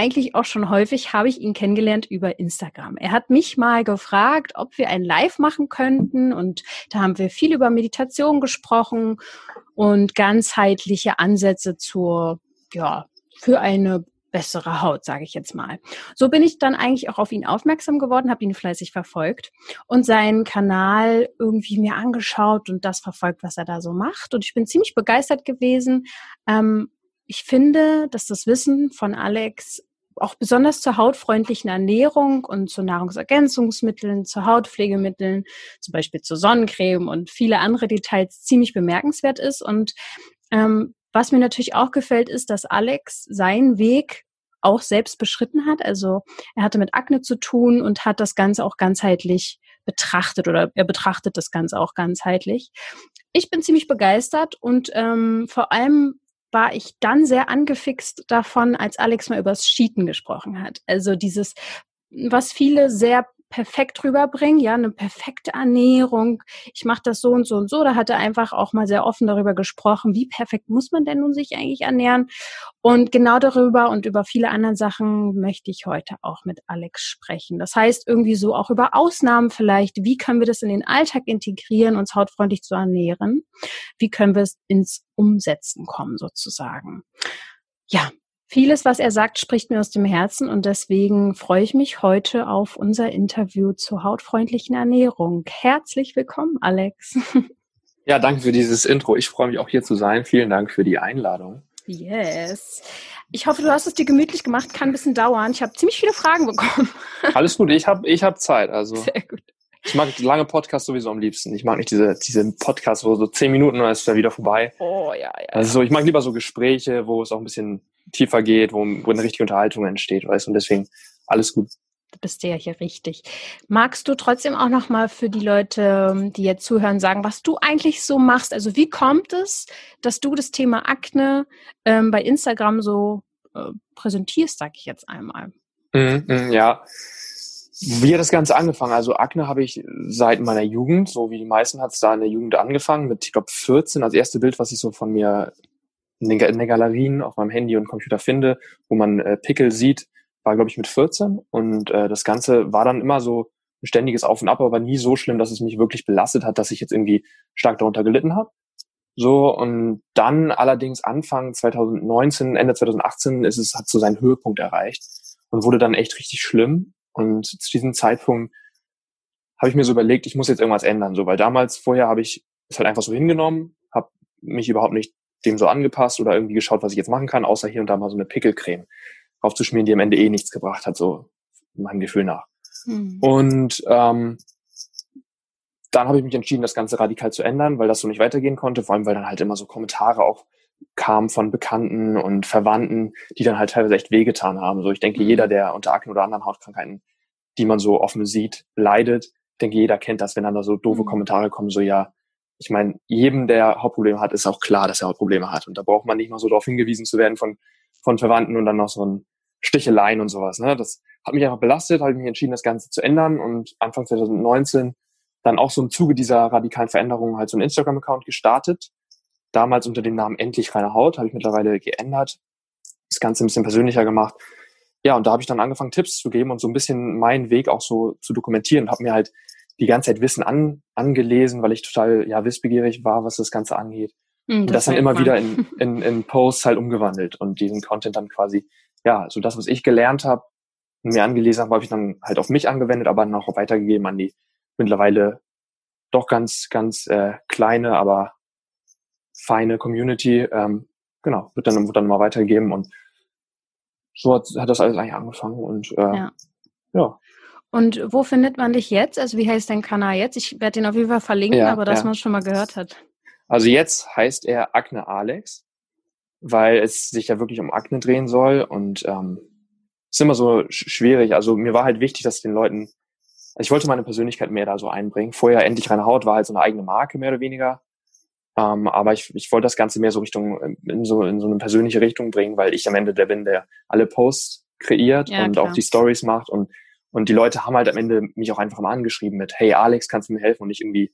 eigentlich auch schon häufig habe ich ihn kennengelernt über Instagram. Er hat mich mal gefragt, ob wir ein Live machen könnten und da haben wir viel über Meditation gesprochen und ganzheitliche Ansätze zur, ja, für eine bessere Haut, sage ich jetzt mal. So bin ich dann eigentlich auch auf ihn aufmerksam geworden, habe ihn fleißig verfolgt und seinen Kanal irgendwie mir angeschaut und das verfolgt, was er da so macht. Und ich bin ziemlich begeistert gewesen. Ähm, ich finde, dass das Wissen von Alex auch besonders zur hautfreundlichen Ernährung und zu Nahrungsergänzungsmitteln, zu Hautpflegemitteln, zum Beispiel zur Sonnencreme und viele andere Details ziemlich bemerkenswert ist. Und ähm, was mir natürlich auch gefällt, ist, dass Alex seinen Weg auch selbst beschritten hat. Also er hatte mit Akne zu tun und hat das Ganze auch ganzheitlich betrachtet oder er betrachtet das Ganze auch ganzheitlich. Ich bin ziemlich begeistert und ähm, vor allem war ich dann sehr angefixt davon, als Alex mal übers Cheaten gesprochen hat. Also dieses, was viele sehr perfekt rüberbringen, ja, eine perfekte Ernährung. Ich mache das so und so und so. Da hat er einfach auch mal sehr offen darüber gesprochen, wie perfekt muss man denn nun sich eigentlich ernähren. Und genau darüber und über viele andere Sachen möchte ich heute auch mit Alex sprechen. Das heißt irgendwie so auch über Ausnahmen vielleicht. Wie können wir das in den Alltag integrieren, uns hautfreundlich zu ernähren? Wie können wir es ins Umsetzen kommen sozusagen? Ja, Vieles, was er sagt, spricht mir aus dem Herzen und deswegen freue ich mich heute auf unser Interview zur hautfreundlichen Ernährung. Herzlich willkommen, Alex. Ja, danke für dieses Intro. Ich freue mich auch hier zu sein. Vielen Dank für die Einladung. Yes. Ich hoffe, du hast es dir gemütlich gemacht. Kann ein bisschen dauern. Ich habe ziemlich viele Fragen bekommen. Alles gut. Ich habe ich hab Zeit. Also. Sehr gut. Ich mag lange Podcasts sowieso am liebsten. Ich mag nicht diese, diese Podcasts, wo so zehn Minuten und dann ist es wieder vorbei. Oh ja, ja. Also so, ich mag lieber so Gespräche, wo es auch ein bisschen tiefer geht, wo, wo eine richtige Unterhaltung entsteht, weißt du, und deswegen alles gut. Du bist ja hier richtig. Magst du trotzdem auch nochmal für die Leute, die jetzt zuhören, sagen, was du eigentlich so machst? Also wie kommt es, dass du das Thema Akne ähm, bei Instagram so äh, präsentierst, sag ich jetzt einmal? Mm, mm, ja, wie hat das Ganze angefangen? Also Akne habe ich seit meiner Jugend, so wie die meisten hat es da in der Jugend angefangen, mit, ich glaube, 14. Das erste Bild, was ich so von mir in den, in den Galerien auf meinem Handy und Computer finde, wo man äh, Pickel sieht, war, glaube ich, mit 14. Und äh, das Ganze war dann immer so ein ständiges Auf und Ab, aber nie so schlimm, dass es mich wirklich belastet hat, dass ich jetzt irgendwie stark darunter gelitten habe. So, und dann allerdings Anfang 2019, Ende 2018 ist es, hat so seinen Höhepunkt erreicht und wurde dann echt richtig schlimm. Und zu diesem Zeitpunkt habe ich mir so überlegt, ich muss jetzt irgendwas ändern, so, weil damals vorher habe ich es halt einfach so hingenommen, habe mich überhaupt nicht dem so angepasst oder irgendwie geschaut, was ich jetzt machen kann, außer hier und da mal so eine Pickelcreme aufzuschmieren, die am Ende eh nichts gebracht hat, so meinem Gefühl nach. Mhm. Und ähm, dann habe ich mich entschieden, das Ganze radikal zu ändern, weil das so nicht weitergehen konnte, vor allem weil dann halt immer so Kommentare auch kamen von Bekannten und Verwandten, die dann halt teilweise echt wehgetan haben. So, ich denke, jeder, mhm. der unter Akne oder anderen Hautkrankheiten, die man so offen sieht, leidet, ich denke, jeder kennt das, wenn dann da so doofe mhm. Kommentare kommen, so ja, ich meine, jedem, der Hautprobleme hat, ist auch klar, dass er Hautprobleme hat. Und da braucht man nicht mal so darauf hingewiesen zu werden von, von Verwandten und dann noch so ein Sticheleien und sowas. Ne? Das hat mich einfach belastet, habe ich mich entschieden, das Ganze zu ändern und Anfang 2019 dann auch so im Zuge dieser radikalen Veränderungen halt so einen Instagram-Account gestartet. Damals unter dem Namen Endlich reine Haut, habe ich mittlerweile geändert, das Ganze ein bisschen persönlicher gemacht. Ja, und da habe ich dann angefangen, Tipps zu geben und so ein bisschen meinen Weg auch so zu dokumentieren habe mir halt die ganze Zeit Wissen an, angelesen, weil ich total ja wissbegierig war, was das Ganze angeht. Mhm, und das dann immer wieder in, in, in Posts halt umgewandelt und diesen Content dann quasi, ja, so das, was ich gelernt habe, mir angelesen habe, habe ich dann halt auf mich angewendet, aber dann auch weitergegeben an die mittlerweile doch ganz, ganz äh, kleine, aber feine Community. Ähm, genau, wird dann, wird dann mal weitergegeben und so hat, hat das alles eigentlich angefangen und äh, ja. ja. Und wo findet man dich jetzt? Also wie heißt dein Kanal jetzt? Ich werde ihn auf jeden Fall verlinken, ja, aber dass ja. man es schon mal gehört hat. Also jetzt heißt er Akne Alex, weil es sich ja wirklich um Akne drehen soll und ähm, ist immer so schwierig. Also mir war halt wichtig, dass den Leuten also ich wollte meine Persönlichkeit mehr da so einbringen. Vorher endlich reine Haut war halt so eine eigene Marke mehr oder weniger. Ähm, aber ich, ich wollte das Ganze mehr so Richtung, in so, in so eine persönliche Richtung bringen, weil ich am Ende der bin, der alle Posts kreiert ja, und klar. auch die Stories macht und, und die Leute haben halt am Ende mich auch einfach mal angeschrieben mit, hey Alex, kannst du mir helfen? Und nicht irgendwie,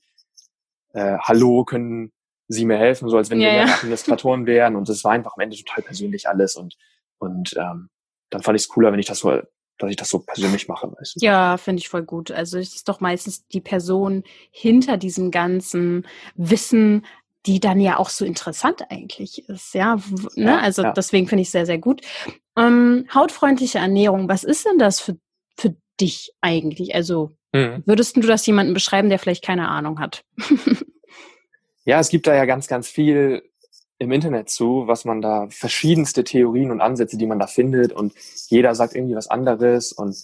äh, hallo, können Sie mir helfen, so als wenn ja, wir ja. Administratoren wären. Und das war einfach am Ende total persönlich alles. Und, und ähm, dann fand ich es cooler, wenn ich das so dass ich das so persönlich mache. Weißt du? Ja, finde ich voll gut. Also es ist doch meistens die Person hinter diesem ganzen Wissen, die dann ja auch so interessant eigentlich ist. Ja, ne? ja also ja. deswegen finde ich sehr, sehr gut. Ähm, hautfreundliche Ernährung, was ist denn das für, für dich eigentlich? Also mhm. würdest du das jemandem beschreiben, der vielleicht keine Ahnung hat? ja, es gibt da ja ganz, ganz viel im Internet zu, was man da verschiedenste Theorien und Ansätze, die man da findet und jeder sagt irgendwie was anderes und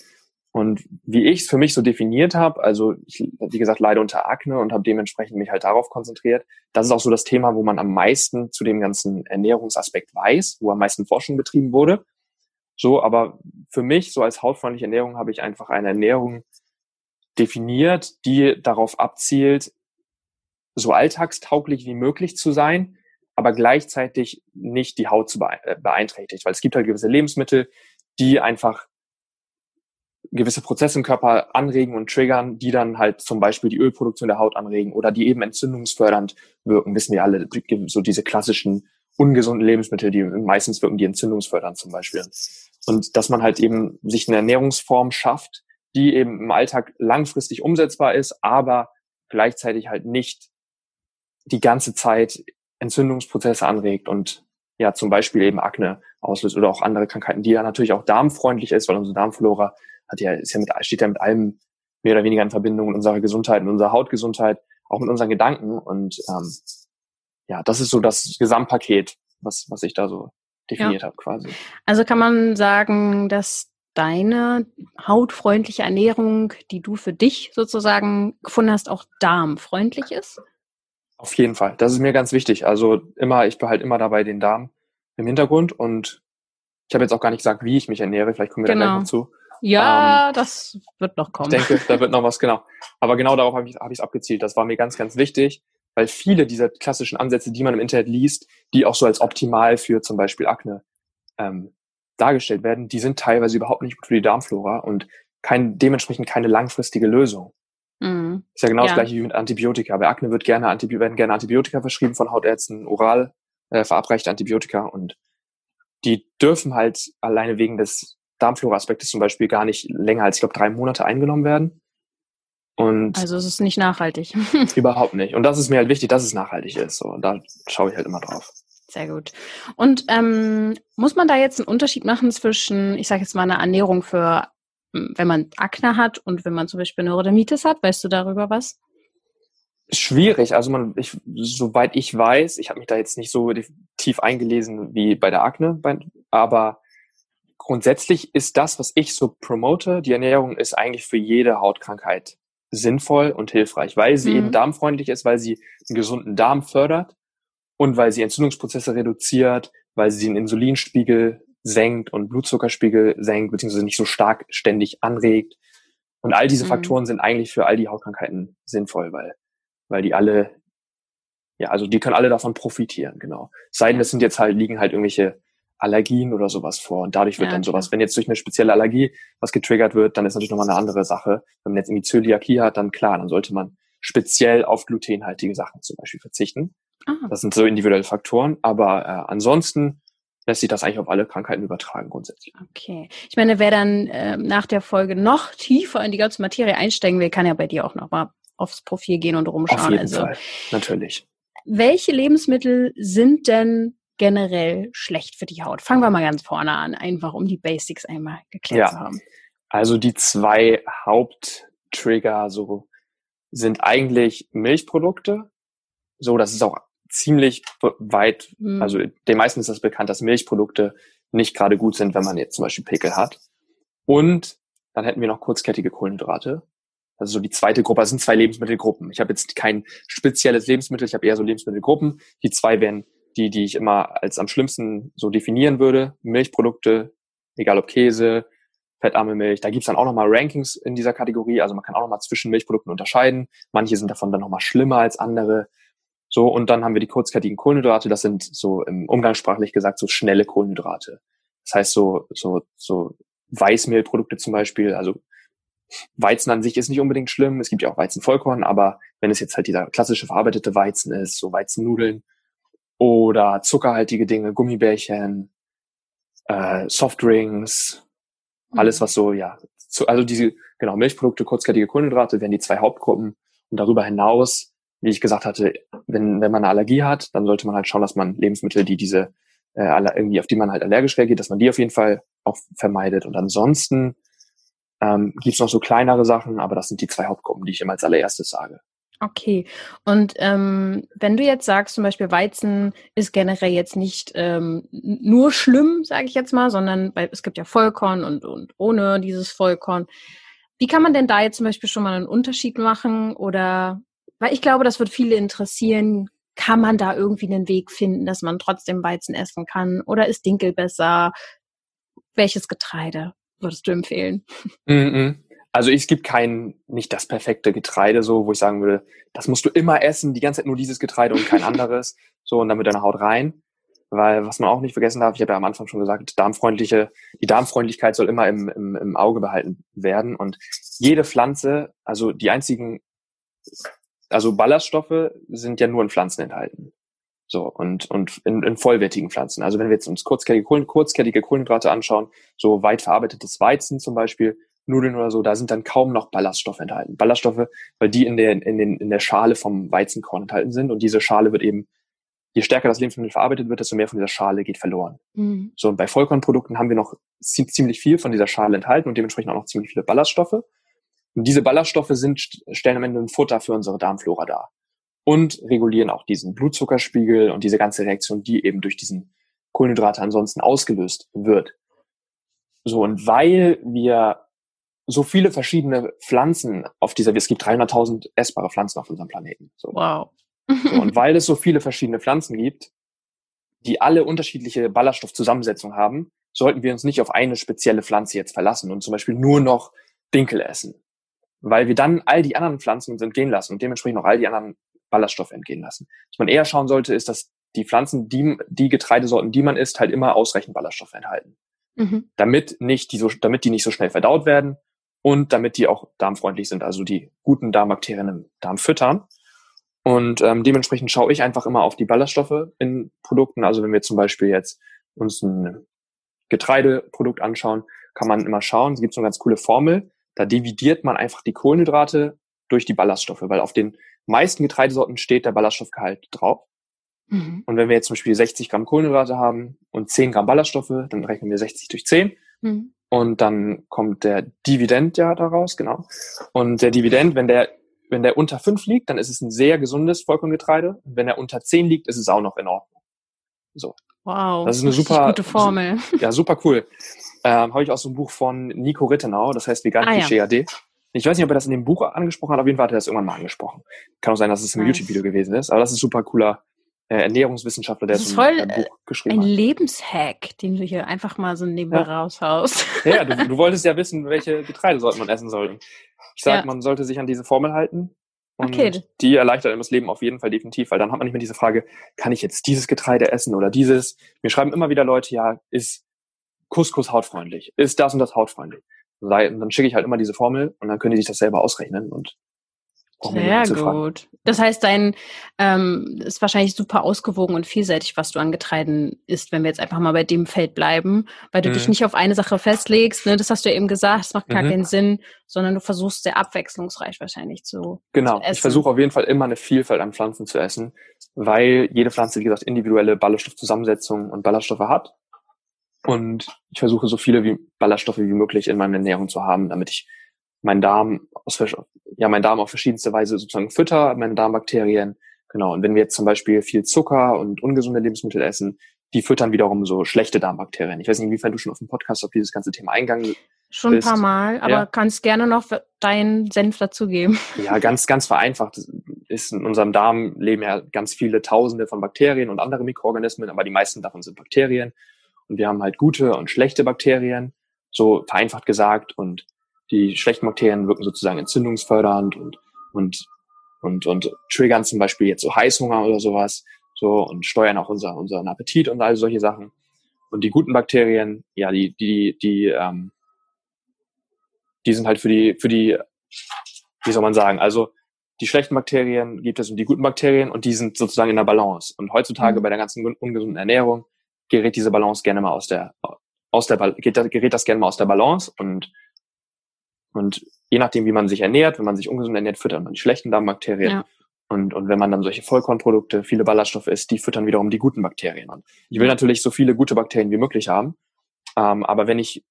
und wie ich es für mich so definiert habe, also ich, wie gesagt, leide unter Akne und habe dementsprechend mich halt darauf konzentriert. Das ist auch so das Thema, wo man am meisten zu dem ganzen Ernährungsaspekt weiß, wo am meisten Forschung betrieben wurde. So, aber für mich, so als hautfreundliche Ernährung, habe ich einfach eine Ernährung definiert, die darauf abzielt, so alltagstauglich wie möglich zu sein, aber gleichzeitig nicht die Haut zu äh, beeinträchtigt. Weil es gibt halt gewisse Lebensmittel, die einfach gewisse Prozesse im Körper anregen und triggern, die dann halt zum Beispiel die Ölproduktion der Haut anregen oder die eben entzündungsfördernd wirken, wissen wir alle, so diese klassischen ungesunden Lebensmittel, die meistens wirken die entzündungsfördernd zum Beispiel. Und dass man halt eben sich eine Ernährungsform schafft, die eben im Alltag langfristig umsetzbar ist, aber gleichzeitig halt nicht die ganze Zeit Entzündungsprozesse anregt und ja zum Beispiel eben Akne auslöst oder auch andere Krankheiten, die ja natürlich auch darmfreundlich ist, weil unsere Darmflora hat ja, ist ja mit, steht ja mit allem mehr oder weniger in Verbindung mit unserer Gesundheit, mit unserer Hautgesundheit, auch mit unseren Gedanken. Und ähm, ja, das ist so das Gesamtpaket, was, was ich da so definiert ja. habe quasi. Also kann man sagen, dass deine hautfreundliche Ernährung, die du für dich sozusagen gefunden hast, auch darmfreundlich ist? Auf jeden Fall. Das ist mir ganz wichtig. Also immer, ich behalte immer dabei den Darm im Hintergrund und ich habe jetzt auch gar nicht gesagt, wie ich mich ernähre. Vielleicht kommen wir genau. da gleich genau. noch zu. Ja, ähm, das wird noch kommen. Ich denke, da wird noch was, genau. Aber genau darauf habe ich es hab abgezielt. Das war mir ganz, ganz wichtig, weil viele dieser klassischen Ansätze, die man im Internet liest, die auch so als optimal für zum Beispiel Akne ähm, dargestellt werden, die sind teilweise überhaupt nicht gut für die Darmflora und kein, dementsprechend keine langfristige Lösung. Mhm. Ist ja genau ja. das gleiche wie mit Antibiotika. Bei Akne wird gerne Antibiotika, werden gerne Antibiotika verschrieben von Hautärzten, oral äh, verabreichte Antibiotika und die dürfen halt alleine wegen des Darmflora-Aspektes zum Beispiel gar nicht länger als, ich glaube, drei Monate eingenommen werden. Und also es ist nicht nachhaltig. überhaupt nicht. Und das ist mir halt wichtig, dass es nachhaltig ist. So, und da schaue ich halt immer drauf. Sehr gut. Und ähm, muss man da jetzt einen Unterschied machen zwischen, ich sage jetzt mal, einer Ernährung für, wenn man Akne hat und wenn man zum Beispiel Neurodermitis hat? Weißt du darüber was? Schwierig. Also man, ich, soweit ich weiß, ich habe mich da jetzt nicht so tief eingelesen wie bei der Akne, aber grundsätzlich ist das, was ich so promote, die Ernährung ist eigentlich für jede Hautkrankheit sinnvoll und hilfreich, weil sie mhm. eben darmfreundlich ist, weil sie einen gesunden Darm fördert und weil sie Entzündungsprozesse reduziert, weil sie den Insulinspiegel senkt und Blutzuckerspiegel senkt, beziehungsweise nicht so stark ständig anregt. Und all diese mhm. Faktoren sind eigentlich für all die Hautkrankheiten sinnvoll, weil, weil die alle, ja, also die können alle davon profitieren, genau. Sei denn, es sind jetzt halt, liegen halt irgendwelche Allergien oder sowas vor. Und dadurch wird ja, dann sowas, wenn jetzt durch eine spezielle Allergie was getriggert wird, dann ist natürlich nochmal eine andere Sache. Wenn man jetzt irgendwie Zöliakie hat, dann klar, dann sollte man speziell auf glutenhaltige Sachen zum Beispiel verzichten. Ah. Das sind so individuelle Faktoren. Aber äh, ansonsten lässt sich das eigentlich auf alle Krankheiten übertragen grundsätzlich. Okay. Ich meine, wer dann äh, nach der Folge noch tiefer in die ganze Materie einsteigen will, kann ja bei dir auch nochmal aufs Profil gehen und rumschauen. Auf jeden also, Fall, natürlich. Welche Lebensmittel sind denn generell schlecht für die Haut? Fangen wir mal ganz vorne an, einfach um die Basics einmal geklärt ja. zu haben. Also die zwei Haupttrigger so sind eigentlich Milchprodukte. So, das ist auch ziemlich weit, mhm. also den meisten ist das bekannt, dass Milchprodukte nicht gerade gut sind, wenn man jetzt zum Beispiel Pickel hat. Und dann hätten wir noch kurzkettige Kohlenhydrate. Also so die zweite Gruppe, das sind zwei Lebensmittelgruppen. Ich habe jetzt kein spezielles Lebensmittel, ich habe eher so Lebensmittelgruppen. Die zwei wären die, die ich immer als am schlimmsten so definieren würde. Milchprodukte, egal ob Käse, fettarme Milch. Da gibt's dann auch nochmal Rankings in dieser Kategorie. Also man kann auch nochmal zwischen Milchprodukten unterscheiden. Manche sind davon dann nochmal schlimmer als andere. So, und dann haben wir die kurzkettigen Kohlenhydrate. Das sind so im umgangssprachlich gesagt so schnelle Kohlenhydrate. Das heißt so, so, so Weißmehlprodukte zum Beispiel. Also Weizen an sich ist nicht unbedingt schlimm. Es gibt ja auch Weizenvollkorn, aber wenn es jetzt halt dieser klassische verarbeitete Weizen ist, so Weizennudeln oder zuckerhaltige Dinge, Gummibärchen, äh, Softdrinks, mhm. alles was so, ja, zu, also diese, genau, Milchprodukte, kurzkettige Kohlenhydrate wären die zwei Hauptgruppen. Und darüber hinaus, wie ich gesagt hatte, wenn, wenn man eine Allergie hat, dann sollte man halt schauen, dass man Lebensmittel, die diese, äh, irgendwie, auf die man halt allergisch reagiert, dass man die auf jeden Fall auch vermeidet. Und ansonsten ähm, gibt es noch so kleinere Sachen, aber das sind die zwei Hauptgruppen, die ich immer als allererstes sage. Okay. Und ähm, wenn du jetzt sagst, zum Beispiel Weizen ist generell jetzt nicht ähm, nur schlimm, sage ich jetzt mal, sondern weil es gibt ja Vollkorn und, und ohne dieses Vollkorn. Wie kann man denn da jetzt zum Beispiel schon mal einen Unterschied machen? Oder weil ich glaube, das wird viele interessieren. Kann man da irgendwie einen Weg finden, dass man trotzdem Weizen essen kann? Oder ist Dinkel besser? Welches Getreide würdest du empfehlen? Mm -mm. Also es gibt kein, nicht das perfekte Getreide, so, wo ich sagen würde, das musst du immer essen, die ganze Zeit nur dieses Getreide und kein anderes, so, und dann mit deiner Haut rein. Weil, was man auch nicht vergessen darf, ich habe ja am Anfang schon gesagt, darmfreundliche, die Darmfreundlichkeit soll immer im, im, im Auge behalten werden. Und jede Pflanze, also die einzigen, also Ballaststoffe sind ja nur in Pflanzen enthalten. So, und, und in, in vollwertigen Pflanzen. Also wenn wir jetzt uns kurzkettige, kurzkettige Kohlenhydrate anschauen, so weit verarbeitetes Weizen zum Beispiel, Nudeln oder so, da sind dann kaum noch Ballaststoffe enthalten. Ballaststoffe, weil die in der, in, den, in der Schale vom Weizenkorn enthalten sind. Und diese Schale wird eben, je stärker das Lebensmittel verarbeitet wird, desto mehr von dieser Schale geht verloren. Mhm. So, und bei Vollkornprodukten haben wir noch ziemlich viel von dieser Schale enthalten und dementsprechend auch noch ziemlich viele Ballaststoffe. Und diese Ballaststoffe sind, stellen am Ende ein Futter für unsere Darmflora dar. Und regulieren auch diesen Blutzuckerspiegel und diese ganze Reaktion, die eben durch diesen Kohlenhydrate ansonsten ausgelöst wird. So, und weil wir so viele verschiedene Pflanzen auf dieser, es gibt 300.000 essbare Pflanzen auf unserem Planeten. So. Wow. so, und weil es so viele verschiedene Pflanzen gibt, die alle unterschiedliche Ballaststoffzusammensetzung haben, sollten wir uns nicht auf eine spezielle Pflanze jetzt verlassen und zum Beispiel nur noch Dinkel essen. Weil wir dann all die anderen Pflanzen uns entgehen lassen und dementsprechend auch all die anderen Ballaststoffe entgehen lassen. Was man eher schauen sollte, ist, dass die Pflanzen, die, die Getreidesorten, die man isst, halt immer ausreichend Ballaststoffe enthalten. Mhm. Damit nicht die so, damit die nicht so schnell verdaut werden und damit die auch darmfreundlich sind, also die guten Darmbakterien im Darm füttern. Und ähm, dementsprechend schaue ich einfach immer auf die Ballaststoffe in Produkten. Also wenn wir zum Beispiel jetzt uns ein Getreideprodukt anschauen, kann man immer schauen, es gibt so eine ganz coole Formel, da dividiert man einfach die Kohlenhydrate durch die Ballaststoffe, weil auf den meisten Getreidesorten steht der Ballaststoffgehalt drauf. Mhm. Und wenn wir jetzt zum Beispiel 60 Gramm Kohlenhydrate haben und 10 Gramm Ballaststoffe, dann rechnen wir 60 durch 10. Mhm. Und dann kommt der Dividend ja daraus, genau. Und der Dividend, wenn der, wenn der unter fünf liegt, dann ist es ein sehr gesundes Vollkorngetreide. Und wenn er unter zehn liegt, ist es auch noch in Ordnung. So. Wow. Das ist eine super gute Formel. Ja, super cool. Ähm, Habe ich aus so einem Buch von Nico Rittenau, das heißt Vegan ah, Klischee ja. AD. Ich weiß nicht, ob er das in dem Buch angesprochen hat, auf jeden Fall hat er das irgendwann mal angesprochen. Kann auch sein, dass es im nice. YouTube-Video gewesen ist, aber das ist super cooler äh, Ernährungswissenschaftler, der das ist voll, ein, ein Buch geschrieben ein hat. Ein Lebenshack, den du hier einfach mal so nebenbei ja. raushaust. Ja, du, du, wolltest ja wissen, welche Getreidesorten man essen soll. Ich sage, ja. man sollte sich an diese Formel halten. Und okay. die erleichtert einem das Leben auf jeden Fall definitiv, weil dann hat man nicht mehr diese Frage, kann ich jetzt dieses Getreide essen oder dieses? Mir schreiben immer wieder Leute, ja, ist Couscous hautfreundlich? Ist das und das hautfreundlich? Und dann schicke ich halt immer diese Formel und dann können die sich das selber ausrechnen und sehr gut. Das heißt, dein ähm, ist wahrscheinlich super ausgewogen und vielseitig, was du an Getreiden isst, wenn wir jetzt einfach mal bei dem Feld bleiben, weil du mhm. dich nicht auf eine Sache festlegst. Ne? Das hast du eben gesagt, es macht gar mhm. keinen Sinn, sondern du versuchst sehr abwechslungsreich wahrscheinlich zu. Genau. Zu ich versuche auf jeden Fall immer eine Vielfalt an Pflanzen zu essen, weil jede Pflanze, wie gesagt, individuelle Ballaststoffzusammensetzung und Ballaststoffe hat. Und ich versuche so viele wie Ballaststoffe wie möglich in meiner Ernährung zu haben, damit ich meinen Darm aus, ja, meinen Darm auf verschiedenste Weise sozusagen fütter, meine Darmbakterien. Genau. Und wenn wir jetzt zum Beispiel viel Zucker und ungesunde Lebensmittel essen, die füttern wiederum so schlechte Darmbakterien. Ich weiß nicht, inwiefern du schon auf dem Podcast auf dieses ganze Thema eingegangen Schon ein paar Mal, aber ja. kannst gerne noch deinen Senf dazugeben. Ja, ganz, ganz vereinfacht ist in unserem Darm leben ja ganz viele Tausende von Bakterien und andere Mikroorganismen, aber die meisten davon sind Bakterien. Und wir haben halt gute und schlechte Bakterien. so vereinfacht gesagt. Und die schlechten Bakterien wirken sozusagen entzündungsfördernd und, und, und, und triggern zum Beispiel jetzt so Heißhunger oder sowas, so, und steuern auch unser, unseren Appetit und all solche Sachen. Und die guten Bakterien, ja, die, die, die, ähm, die sind halt für die, für die, wie soll man sagen, also die schlechten Bakterien gibt es und die guten Bakterien und die sind sozusagen in der Balance. Und heutzutage mhm. bei der ganzen ungesunden Ernährung gerät diese Balance gerne mal aus der, aus der, gerät das gerne mal aus der Balance und, und je nachdem, wie man sich ernährt, wenn man sich ungesund ernährt, füttert man die schlechten Darmbakterien. Ja. Und, und wenn man dann solche Vollkornprodukte, viele Ballaststoffe isst, die füttern wiederum die guten Bakterien. Und ich will natürlich so viele gute Bakterien wie möglich haben. Ähm, aber wenn ich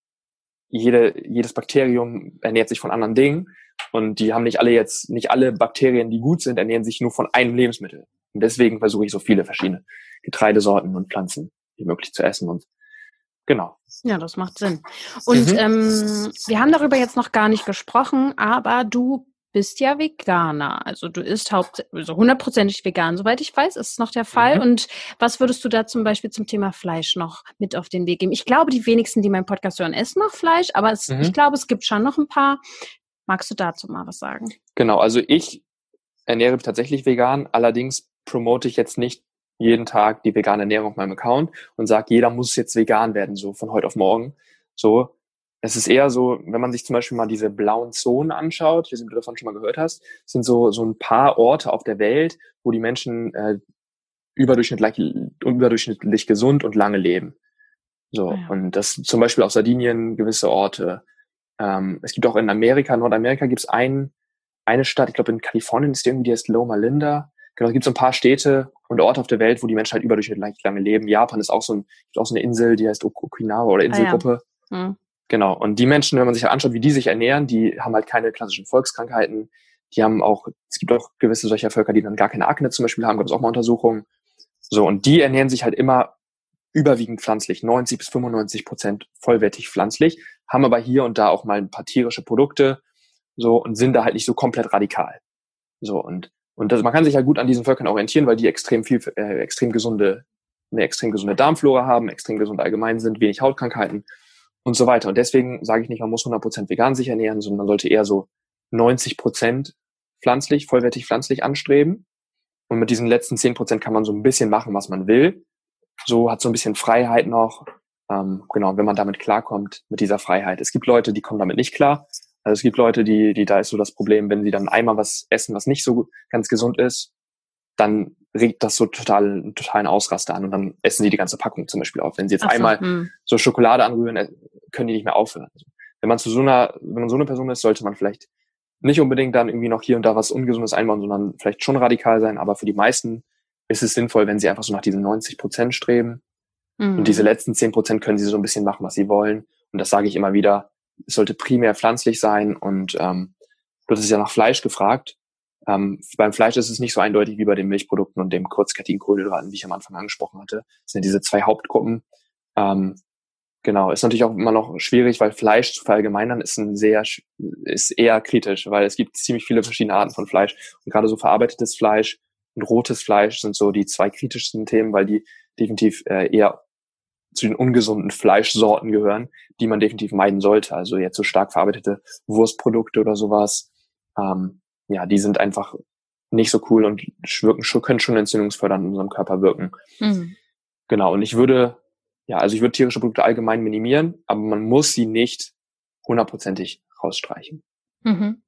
jede, jedes Bakterium ernährt sich von anderen Dingen und die haben nicht alle jetzt, nicht alle Bakterien, die gut sind, ernähren sich nur von einem Lebensmittel. Und deswegen versuche ich so viele verschiedene Getreidesorten und Pflanzen wie möglich zu essen und genau. Ja, das macht Sinn. Und mhm. ähm, wir haben darüber jetzt noch gar nicht gesprochen, aber du bist ja Veganer. Also du isst haupt, also hundertprozentig vegan, soweit ich weiß, ist es noch der Fall. Mhm. Und was würdest du da zum Beispiel zum Thema Fleisch noch mit auf den Weg geben? Ich glaube, die wenigsten, die meinen Podcast hören, essen noch Fleisch, aber es, mhm. ich glaube, es gibt schon noch ein paar. Magst du dazu mal was sagen? Genau, also ich ernähre mich tatsächlich vegan, allerdings promote ich jetzt nicht jeden Tag die vegane Ernährung auf meinem Account und sage, jeder muss jetzt vegan werden, so von heute auf morgen. So, es ist eher so, wenn man sich zum Beispiel mal diese blauen Zonen anschaut, ob du davon schon mal gehört hast, sind so, so ein paar Orte auf der Welt, wo die Menschen äh, überdurchschnittlich, überdurchschnittlich gesund und lange leben. So, ah ja. und das zum Beispiel auf Sardinien gewisse Orte. Ähm, es gibt auch in Amerika, Nordamerika gibt es ein, eine Stadt, ich glaube in Kalifornien ist die irgendwie, die heißt Loma Linda. Genau, es gibt so ein paar Städte und Orte auf der Welt, wo die Menschen halt überdurchschnittlich lange leben. Japan ist auch so ein, gibt auch so eine Insel, die heißt Okinawa oder Inselgruppe. Ah ja. hm. Genau. Und die Menschen, wenn man sich anschaut, wie die sich ernähren, die haben halt keine klassischen Volkskrankheiten. Die haben auch, es gibt auch gewisse solcher Völker, die dann gar keine Akne zum Beispiel haben, gab es auch mal Untersuchungen. So, und die ernähren sich halt immer überwiegend pflanzlich, 90 bis 95 Prozent vollwertig pflanzlich, haben aber hier und da auch mal ein paar tierische Produkte, so, und sind da halt nicht so komplett radikal. So, und, und das, man kann sich halt gut an diesen Völkern orientieren, weil die extrem viel, äh, extrem gesunde, eine extrem gesunde Darmflora haben, extrem gesund allgemein sind, wenig Hautkrankheiten und so weiter. Und deswegen sage ich nicht, man muss 100% vegan sich ernähren, sondern man sollte eher so 90% pflanzlich, vollwertig pflanzlich anstreben. Und mit diesen letzten 10% kann man so ein bisschen machen, was man will. So hat so ein bisschen Freiheit noch. Ähm, genau, wenn man damit klarkommt, mit dieser Freiheit. Es gibt Leute, die kommen damit nicht klar. Also es gibt Leute, die, die da ist so das Problem, wenn sie dann einmal was essen, was nicht so ganz gesund ist, dann regt das so total einen totalen Ausraster an und dann essen sie die ganze Packung zum Beispiel auf. Wenn sie jetzt so, einmal mh. Hm. so Schokolade anrühren, äh, können die nicht mehr aufhören. Also, wenn man zu so einer, wenn man so eine Person ist, sollte man vielleicht nicht unbedingt dann irgendwie noch hier und da was Ungesundes einbauen, sondern vielleicht schon radikal sein. Aber für die meisten ist es sinnvoll, wenn sie einfach so nach diesen 90 Prozent streben. Mhm. Und diese letzten 10 Prozent können sie so ein bisschen machen, was sie wollen. Und das sage ich immer wieder. Es sollte primär pflanzlich sein. Und ähm, du hast ja nach Fleisch gefragt. Ähm, beim Fleisch ist es nicht so eindeutig wie bei den Milchprodukten und dem kurzkettigen Kohlenhydraten, wie ich am Anfang angesprochen hatte. Das sind diese zwei Hauptgruppen. Ähm, genau, ist natürlich auch immer noch schwierig, weil Fleisch zu verallgemeinern ist ein sehr, ist eher kritisch, weil es gibt ziemlich viele verschiedene Arten von Fleisch und gerade so verarbeitetes Fleisch und rotes Fleisch sind so die zwei kritischsten Themen, weil die definitiv äh, eher zu den ungesunden Fleischsorten gehören, die man definitiv meiden sollte. Also jetzt so stark verarbeitete Wurstprodukte oder sowas. Ähm, ja, die sind einfach nicht so cool und wirken, können schon entzündungsfördernd in unserem Körper wirken. Mhm. Genau. Und ich würde, ja, also ich würde tierische Produkte allgemein minimieren, aber man muss sie nicht hundertprozentig rausstreichen. Mhm.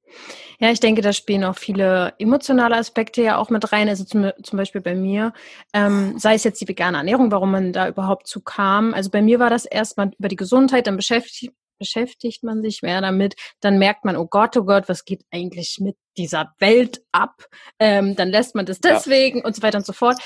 Ja, ich denke, da spielen auch viele emotionale Aspekte ja auch mit rein. Also zum, zum Beispiel bei mir, ähm, sei es jetzt die vegane Ernährung, warum man da überhaupt zu kam. Also bei mir war das erstmal über die Gesundheit, dann beschäftigt, beschäftigt man sich mehr damit, dann merkt man, oh Gott, oh Gott, was geht eigentlich mit dieser Welt ab? Ähm, dann lässt man das deswegen ja. und so weiter und so fort.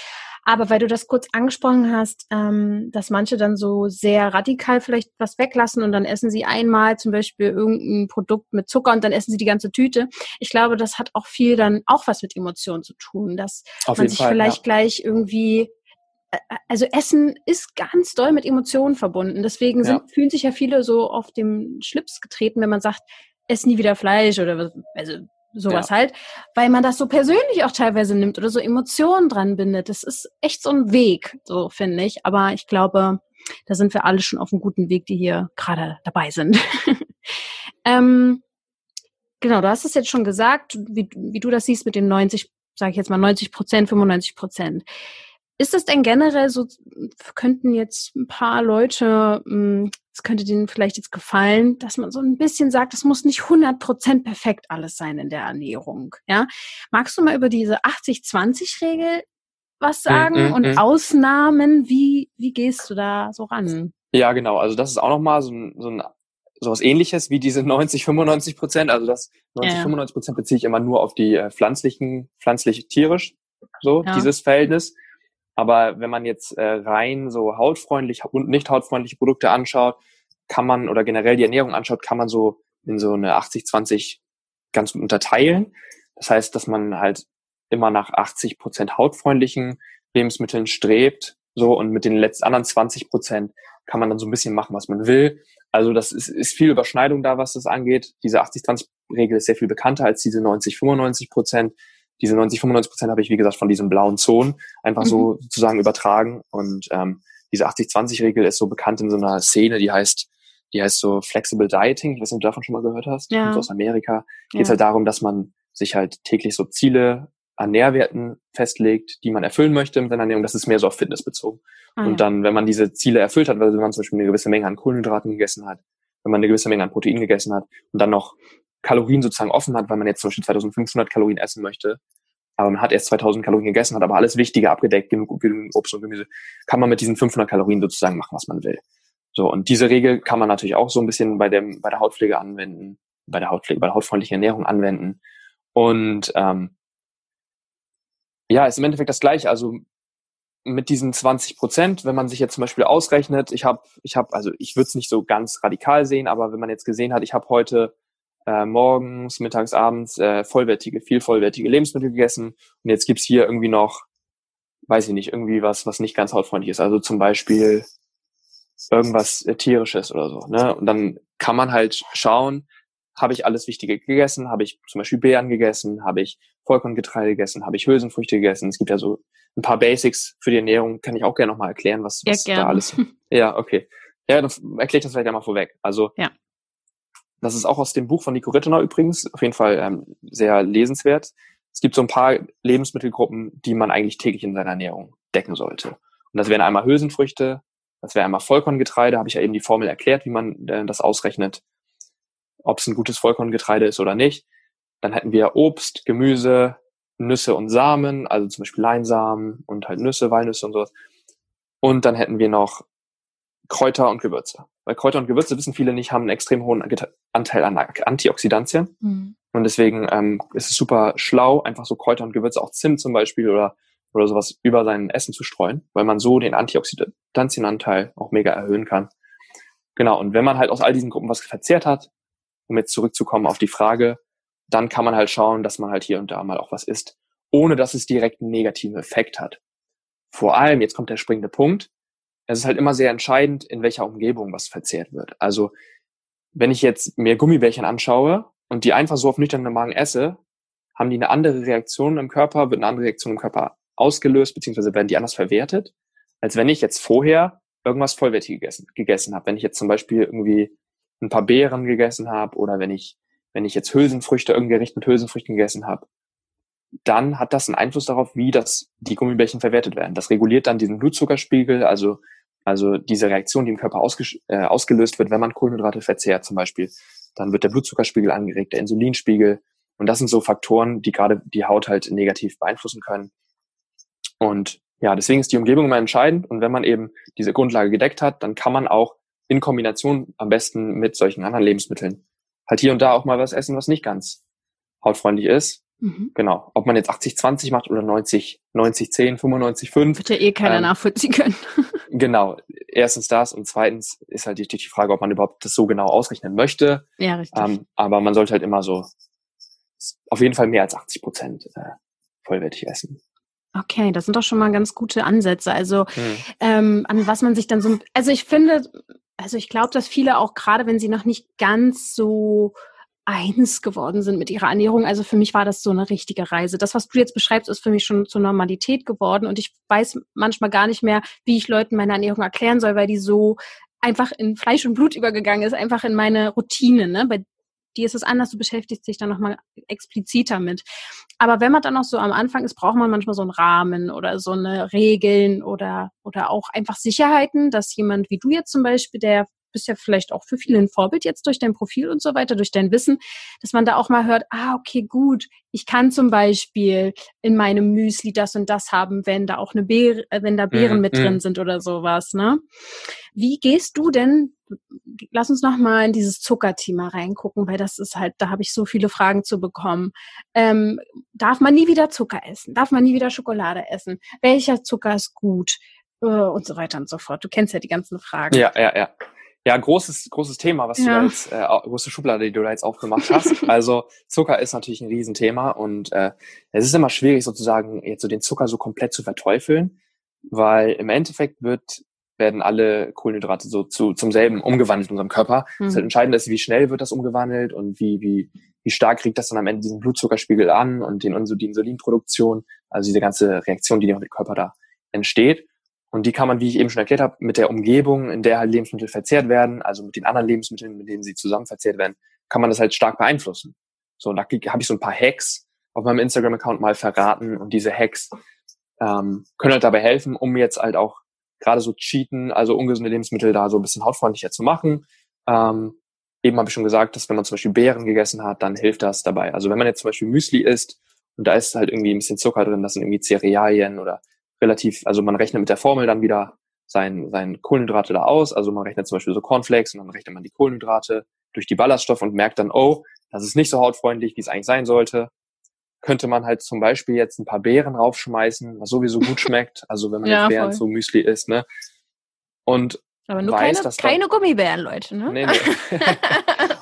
Aber weil du das kurz angesprochen hast, ähm, dass manche dann so sehr radikal vielleicht was weglassen und dann essen sie einmal zum Beispiel irgendein Produkt mit Zucker und dann essen sie die ganze Tüte. Ich glaube, das hat auch viel dann auch was mit Emotionen zu tun, dass Auf man sich Fall, vielleicht ja. gleich irgendwie also Essen ist ganz doll mit Emotionen verbunden. Deswegen sind, ja. fühlen sich ja viele so auf dem Schlips getreten, wenn man sagt, ess nie wieder Fleisch oder was, also sowas ja. halt, weil man das so persönlich auch teilweise nimmt oder so Emotionen dran bindet. Das ist echt so ein Weg, so finde ich. Aber ich glaube, da sind wir alle schon auf einem guten Weg, die hier gerade dabei sind. ähm, genau, du hast es jetzt schon gesagt, wie, wie du das siehst mit den 90, sage ich jetzt mal 90 Prozent, 95 Prozent. Ist das denn generell so, könnten jetzt ein paar Leute, hm, es könnte denen vielleicht jetzt gefallen, dass man so ein bisschen sagt, es muss nicht 100% perfekt alles sein in der Ernährung. Ja? Magst du mal über diese 80-20-Regel was mm, sagen mm, mm, und mm. Ausnahmen? Wie, wie gehst du da so ran? Ja, genau. Also das ist auch nochmal so ein, so ein sowas ähnliches wie diese 90, 95 Prozent. Also das 90, ja. 95 Prozent beziehe ich immer nur auf die äh, pflanzlichen, pflanzlich tierisch, so ja. dieses Verhältnis. Aber wenn man jetzt äh, rein so hautfreundlich und nicht hautfreundliche Produkte anschaut, kann man oder generell die Ernährung anschaut, kann man so in so eine 80-20 ganz gut unterteilen. Das heißt, dass man halt immer nach 80 Prozent hautfreundlichen Lebensmitteln strebt, so und mit den letzten anderen 20 Prozent kann man dann so ein bisschen machen, was man will. Also das ist, ist viel Überschneidung da, was das angeht. Diese 80-20-Regel ist sehr viel bekannter als diese 90-95 Prozent diese 90, 95 Prozent habe ich, wie gesagt, von diesen blauen Zonen einfach mhm. so sozusagen übertragen. Und ähm, diese 80-20-Regel ist so bekannt in so einer Szene, die heißt, die heißt so Flexible Dieting. Ich weiß nicht, ob du davon schon mal gehört hast. Ja. aus Amerika. Geht ja. halt darum, dass man sich halt täglich so Ziele an Nährwerten festlegt, die man erfüllen möchte mit seiner Ernährung. Das ist mehr so auf Fitness bezogen. Ah, und dann, wenn man diese Ziele erfüllt hat, weil man zum Beispiel eine gewisse Menge an Kohlenhydraten gegessen hat, wenn man eine gewisse Menge an Protein gegessen hat und dann noch Kalorien sozusagen offen hat, weil man jetzt zum Beispiel 2500 Kalorien essen möchte, aber man hat erst 2000 Kalorien gegessen, hat aber alles Wichtige abgedeckt, genug, genug Obst und Gemüse, kann man mit diesen 500 Kalorien sozusagen machen, was man will. So, und diese Regel kann man natürlich auch so ein bisschen bei, dem, bei der Hautpflege anwenden, bei der Hautpflege, bei der hautfreundlichen Ernährung anwenden. Und ähm, ja, ist im Endeffekt das Gleiche. Also mit diesen 20 Prozent, wenn man sich jetzt zum Beispiel ausrechnet, ich habe, ich habe, also ich würde es nicht so ganz radikal sehen, aber wenn man jetzt gesehen hat, ich habe heute äh, morgens, mittags, abends äh, vollwertige, viel vollwertige Lebensmittel gegessen. Und jetzt gibt's hier irgendwie noch, weiß ich nicht, irgendwie was, was nicht ganz hautfreundlich ist. Also zum Beispiel irgendwas äh, tierisches oder so. Ne? Und dann kann man halt schauen, habe ich alles Wichtige gegessen? Habe ich zum Beispiel Beeren gegessen? Habe ich Vollkorngetreide gegessen? Habe ich Hülsenfrüchte gegessen? Es gibt ja so ein paar Basics für die Ernährung. Kann ich auch gerne nochmal erklären, was, was ja, da alles. Ja, okay. Ja, dann erkläre ich das vielleicht einmal vorweg. Also ja. Das ist auch aus dem Buch von Nico Rittener übrigens, auf jeden Fall ähm, sehr lesenswert. Es gibt so ein paar Lebensmittelgruppen, die man eigentlich täglich in seiner Ernährung decken sollte. Und das wären einmal Hülsenfrüchte, das wäre einmal Vollkorngetreide, habe ich ja eben die Formel erklärt, wie man äh, das ausrechnet, ob es ein gutes Vollkorngetreide ist oder nicht. Dann hätten wir Obst, Gemüse, Nüsse und Samen, also zum Beispiel Leinsamen und halt Nüsse, Walnüsse und sowas. Und dann hätten wir noch Kräuter und Gewürze. Weil Kräuter und Gewürze, wissen viele nicht, haben einen extrem hohen Anteil an Antioxidantien. Mhm. Und deswegen ähm, ist es super schlau, einfach so Kräuter und Gewürze, auch Zimt zum Beispiel oder, oder sowas über sein Essen zu streuen, weil man so den Antioxidantienanteil auch mega erhöhen kann. Genau, und wenn man halt aus all diesen Gruppen was verzehrt hat, um jetzt zurückzukommen auf die Frage, dann kann man halt schauen, dass man halt hier und da mal auch was isst, ohne dass es direkt einen negativen Effekt hat. Vor allem, jetzt kommt der springende Punkt, es ist halt immer sehr entscheidend, in welcher Umgebung was verzehrt wird. Also wenn ich jetzt mir Gummibärchen anschaue und die einfach so auf nüchternen Magen esse, haben die eine andere Reaktion im Körper, wird eine andere Reaktion im Körper ausgelöst, beziehungsweise werden die anders verwertet, als wenn ich jetzt vorher irgendwas vollwertig gegessen, gegessen habe. Wenn ich jetzt zum Beispiel irgendwie ein paar Beeren gegessen habe oder wenn ich, wenn ich jetzt Hülsenfrüchte, irgendein Gericht mit Hülsenfrüchten gegessen habe, dann hat das einen Einfluss darauf, wie das, die Gummibärchen verwertet werden. Das reguliert dann diesen Blutzuckerspiegel, also also diese Reaktion, die im Körper äh, ausgelöst wird, wenn man Kohlenhydrate verzehrt zum Beispiel, dann wird der Blutzuckerspiegel angeregt, der Insulinspiegel. Und das sind so Faktoren, die gerade die Haut halt negativ beeinflussen können. Und ja, deswegen ist die Umgebung immer entscheidend. Und wenn man eben diese Grundlage gedeckt hat, dann kann man auch in Kombination am besten mit solchen anderen Lebensmitteln halt hier und da auch mal was essen, was nicht ganz hautfreundlich ist. Mhm. Genau. Ob man jetzt 80-20 macht oder 90, 90, 10, 95, 5. Wird ja eh keiner ähm, nachvollziehen können. Genau. Erstens das und zweitens ist halt die, die Frage, ob man überhaupt das so genau ausrechnen möchte. Ja, richtig. Ähm, aber man sollte halt immer so auf jeden Fall mehr als 80 Prozent äh, vollwertig essen. Okay, das sind doch schon mal ganz gute Ansätze. Also hm. ähm, an was man sich dann so, also ich finde, also ich glaube, dass viele auch gerade, wenn sie noch nicht ganz so eins geworden sind mit ihrer Ernährung. Also für mich war das so eine richtige Reise. Das, was du jetzt beschreibst, ist für mich schon zur Normalität geworden und ich weiß manchmal gar nicht mehr, wie ich Leuten meine Ernährung erklären soll, weil die so einfach in Fleisch und Blut übergegangen ist, einfach in meine Routine. Ne? Bei dir ist es anders, du beschäftigst dich dann nochmal expliziter mit. Aber wenn man dann noch so am Anfang ist, braucht man manchmal so einen Rahmen oder so eine Regeln oder, oder auch einfach Sicherheiten, dass jemand wie du jetzt zum Beispiel, der bist ja vielleicht auch für viele ein Vorbild jetzt durch dein Profil und so weiter, durch dein Wissen, dass man da auch mal hört, ah, okay, gut, ich kann zum Beispiel in meinem Müsli das und das haben, wenn da auch eine Beere, äh, wenn da Beeren mm, mit drin sind oder sowas, ne? Wie gehst du denn, lass uns noch mal in dieses Zuckerthema reingucken, weil das ist halt, da habe ich so viele Fragen zu bekommen. Ähm, darf man nie wieder Zucker essen? Darf man nie wieder Schokolade essen? Welcher Zucker ist gut? Äh, und so weiter und so fort. Du kennst ja die ganzen Fragen. Ja, ja, ja. Ja, großes, großes Thema, was ja. du da jetzt, äh, große Schublade, die du da jetzt aufgemacht hast. also Zucker ist natürlich ein Riesenthema und äh, es ist immer schwierig sozusagen jetzt so den Zucker so komplett zu verteufeln, weil im Endeffekt wird werden alle Kohlenhydrate so zu, zum selben umgewandelt in unserem Körper. Mhm. Das halt entscheidend ist, wie schnell wird das umgewandelt und wie, wie, wie stark kriegt das dann am Ende diesen Blutzuckerspiegel an und den, die Insulinproduktion, also diese ganze Reaktion, die im Körper da entsteht. Und die kann man, wie ich eben schon erklärt habe, mit der Umgebung, in der halt Lebensmittel verzehrt werden, also mit den anderen Lebensmitteln, mit denen sie zusammen verzehrt werden, kann man das halt stark beeinflussen. So, und da habe ich so ein paar Hacks auf meinem Instagram-Account mal verraten und diese Hacks ähm, können halt dabei helfen, um jetzt halt auch gerade so Cheaten, also ungesunde Lebensmittel da so ein bisschen hautfreundlicher zu machen. Ähm, eben habe ich schon gesagt, dass wenn man zum Beispiel Beeren gegessen hat, dann hilft das dabei. Also wenn man jetzt zum Beispiel Müsli isst und da ist halt irgendwie ein bisschen Zucker drin, das sind irgendwie Cerealien oder relativ, also man rechnet mit der Formel dann wieder sein, sein Kohlenhydrate da aus. Also man rechnet zum Beispiel so Cornflakes und dann rechnet man die Kohlenhydrate durch die Ballaststoffe und merkt dann, oh, das ist nicht so hautfreundlich, wie es eigentlich sein sollte. Könnte man halt zum Beispiel jetzt ein paar Beeren raufschmeißen, was sowieso gut schmeckt. Also wenn man ja, jetzt Beeren so Müsli isst, ne? Und aber nur weiß, keine, keine Gummibären, Leute, ne? Nee, nee.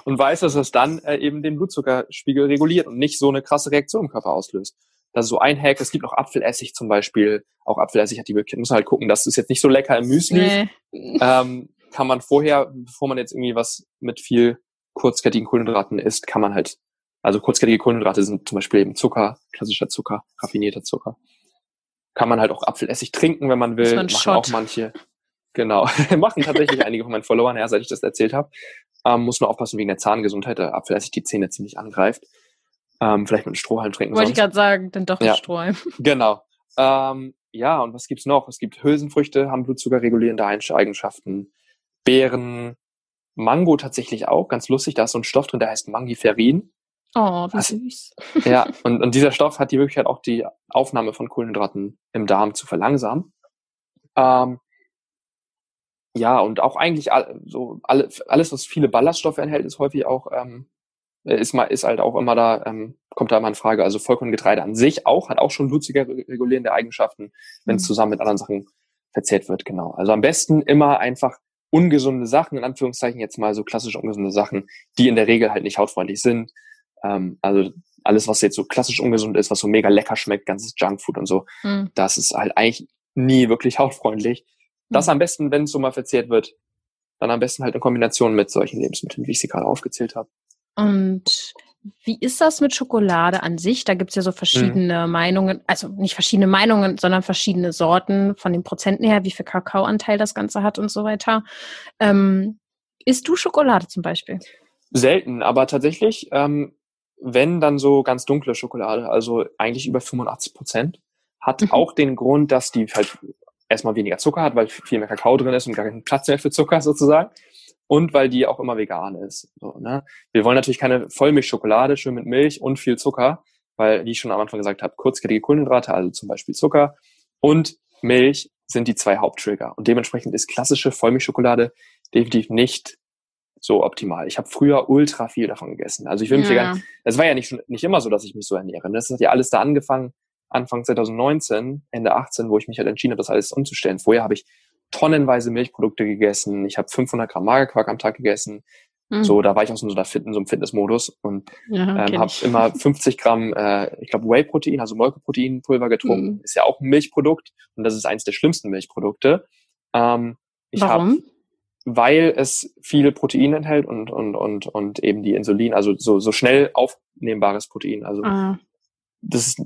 und weiß, dass das dann äh, eben den Blutzuckerspiegel reguliert und nicht so eine krasse Reaktion im Körper auslöst. Das ist so ein Hack. Es gibt noch Apfelessig zum Beispiel. Auch Apfelessig hat die Möglichkeit. Muss halt gucken, das ist jetzt nicht so lecker im Müsli. Nee. Ähm, kann man vorher, bevor man jetzt irgendwie was mit viel kurzkettigen Kohlenhydraten isst, kann man halt, also kurzkettige Kohlenhydrate sind zum Beispiel eben Zucker, klassischer Zucker, raffinierter Zucker. Kann man halt auch Apfelessig trinken, wenn man will. Machen Shot. auch manche. Genau. Machen tatsächlich einige von meinen Followern, ja, seit ich das erzählt habe. Ähm, muss nur aufpassen wegen der Zahngesundheit, der Apfelessig die Zähne ziemlich angreift. Ähm, vielleicht mit einem Strohhalm trinken. Wollte ich gerade sagen, dann doch mit ja. Strohhalm. Genau. Ähm, ja, und was gibt's noch? Es gibt Hülsenfrüchte, haben blutzuckerregulierende Eigenschaften. Beeren, Mango tatsächlich auch, ganz lustig, da ist so ein Stoff drin, der heißt Mangiferin. Oh, wie also, süß. Ja, und, und dieser Stoff hat die Möglichkeit, auch die Aufnahme von Kohlenhydraten im Darm zu verlangsamen. Ähm, ja, und auch eigentlich all, so alle, alles, was viele Ballaststoffe enthält, ist häufig auch ähm, äh, ist mal ist halt auch immer da ähm, kommt da immer in Frage. Also Vollkorngetreide an sich auch hat auch schon blutzuckerregulierende Eigenschaften, wenn es mhm. zusammen mit anderen Sachen verzehrt wird. Genau. Also am besten immer einfach ungesunde Sachen in Anführungszeichen jetzt mal so klassisch ungesunde Sachen, die in der Regel halt nicht hautfreundlich sind. Ähm, also alles, was jetzt so klassisch ungesund ist, was so mega lecker schmeckt, ganzes Junkfood und so, mhm. das ist halt eigentlich nie wirklich hautfreundlich. Das mhm. am besten, wenn es so mal verzehrt wird, dann am besten halt in Kombination mit solchen Lebensmitteln, wie ich sie gerade aufgezählt habe. Und wie ist das mit Schokolade an sich? Da gibt es ja so verschiedene mhm. Meinungen, also nicht verschiedene Meinungen, sondern verschiedene Sorten von den Prozenten her, wie viel Kakaoanteil das Ganze hat und so weiter. Ähm, isst du Schokolade zum Beispiel? Selten, aber tatsächlich, ähm, wenn dann so ganz dunkle Schokolade, also eigentlich über 85 Prozent, hat mhm. auch den Grund, dass die halt erstmal weniger Zucker hat, weil viel mehr Kakao drin ist und gar keinen Platz mehr für Zucker sozusagen und weil die auch immer vegan ist. So, ne? Wir wollen natürlich keine Vollmilchschokolade, schön mit Milch und viel Zucker, weil, wie ich schon am Anfang gesagt habe, kurzkettige Kohlenhydrate, also zum Beispiel Zucker und Milch sind die zwei Haupttrigger. Und dementsprechend ist klassische Vollmilchschokolade definitiv nicht so optimal. Ich habe früher ultra viel davon gegessen. Also ich will mich ja. nicht, es war ja nicht, nicht immer so, dass ich mich so ernähre. Das hat ja alles da angefangen, Anfang 2019, Ende 18, wo ich mich halt entschieden habe, das alles umzustellen. Vorher habe ich tonnenweise Milchprodukte gegessen. Ich habe 500 Gramm Magerquark am Tag gegessen. Mhm. So, da war ich auch so, da fit, in so einem Fitnessmodus und ja, ähm, habe immer 50 Gramm, äh, ich glaube Whey-Protein, also Molkeproteinpulver getrunken. Mhm. Ist ja auch ein Milchprodukt und das ist eins der schlimmsten Milchprodukte. Ähm, ich Warum? Hab, weil es viel Protein enthält und, und, und, und eben die Insulin, also so, so schnell aufnehmbares Protein. Also ah. das ist,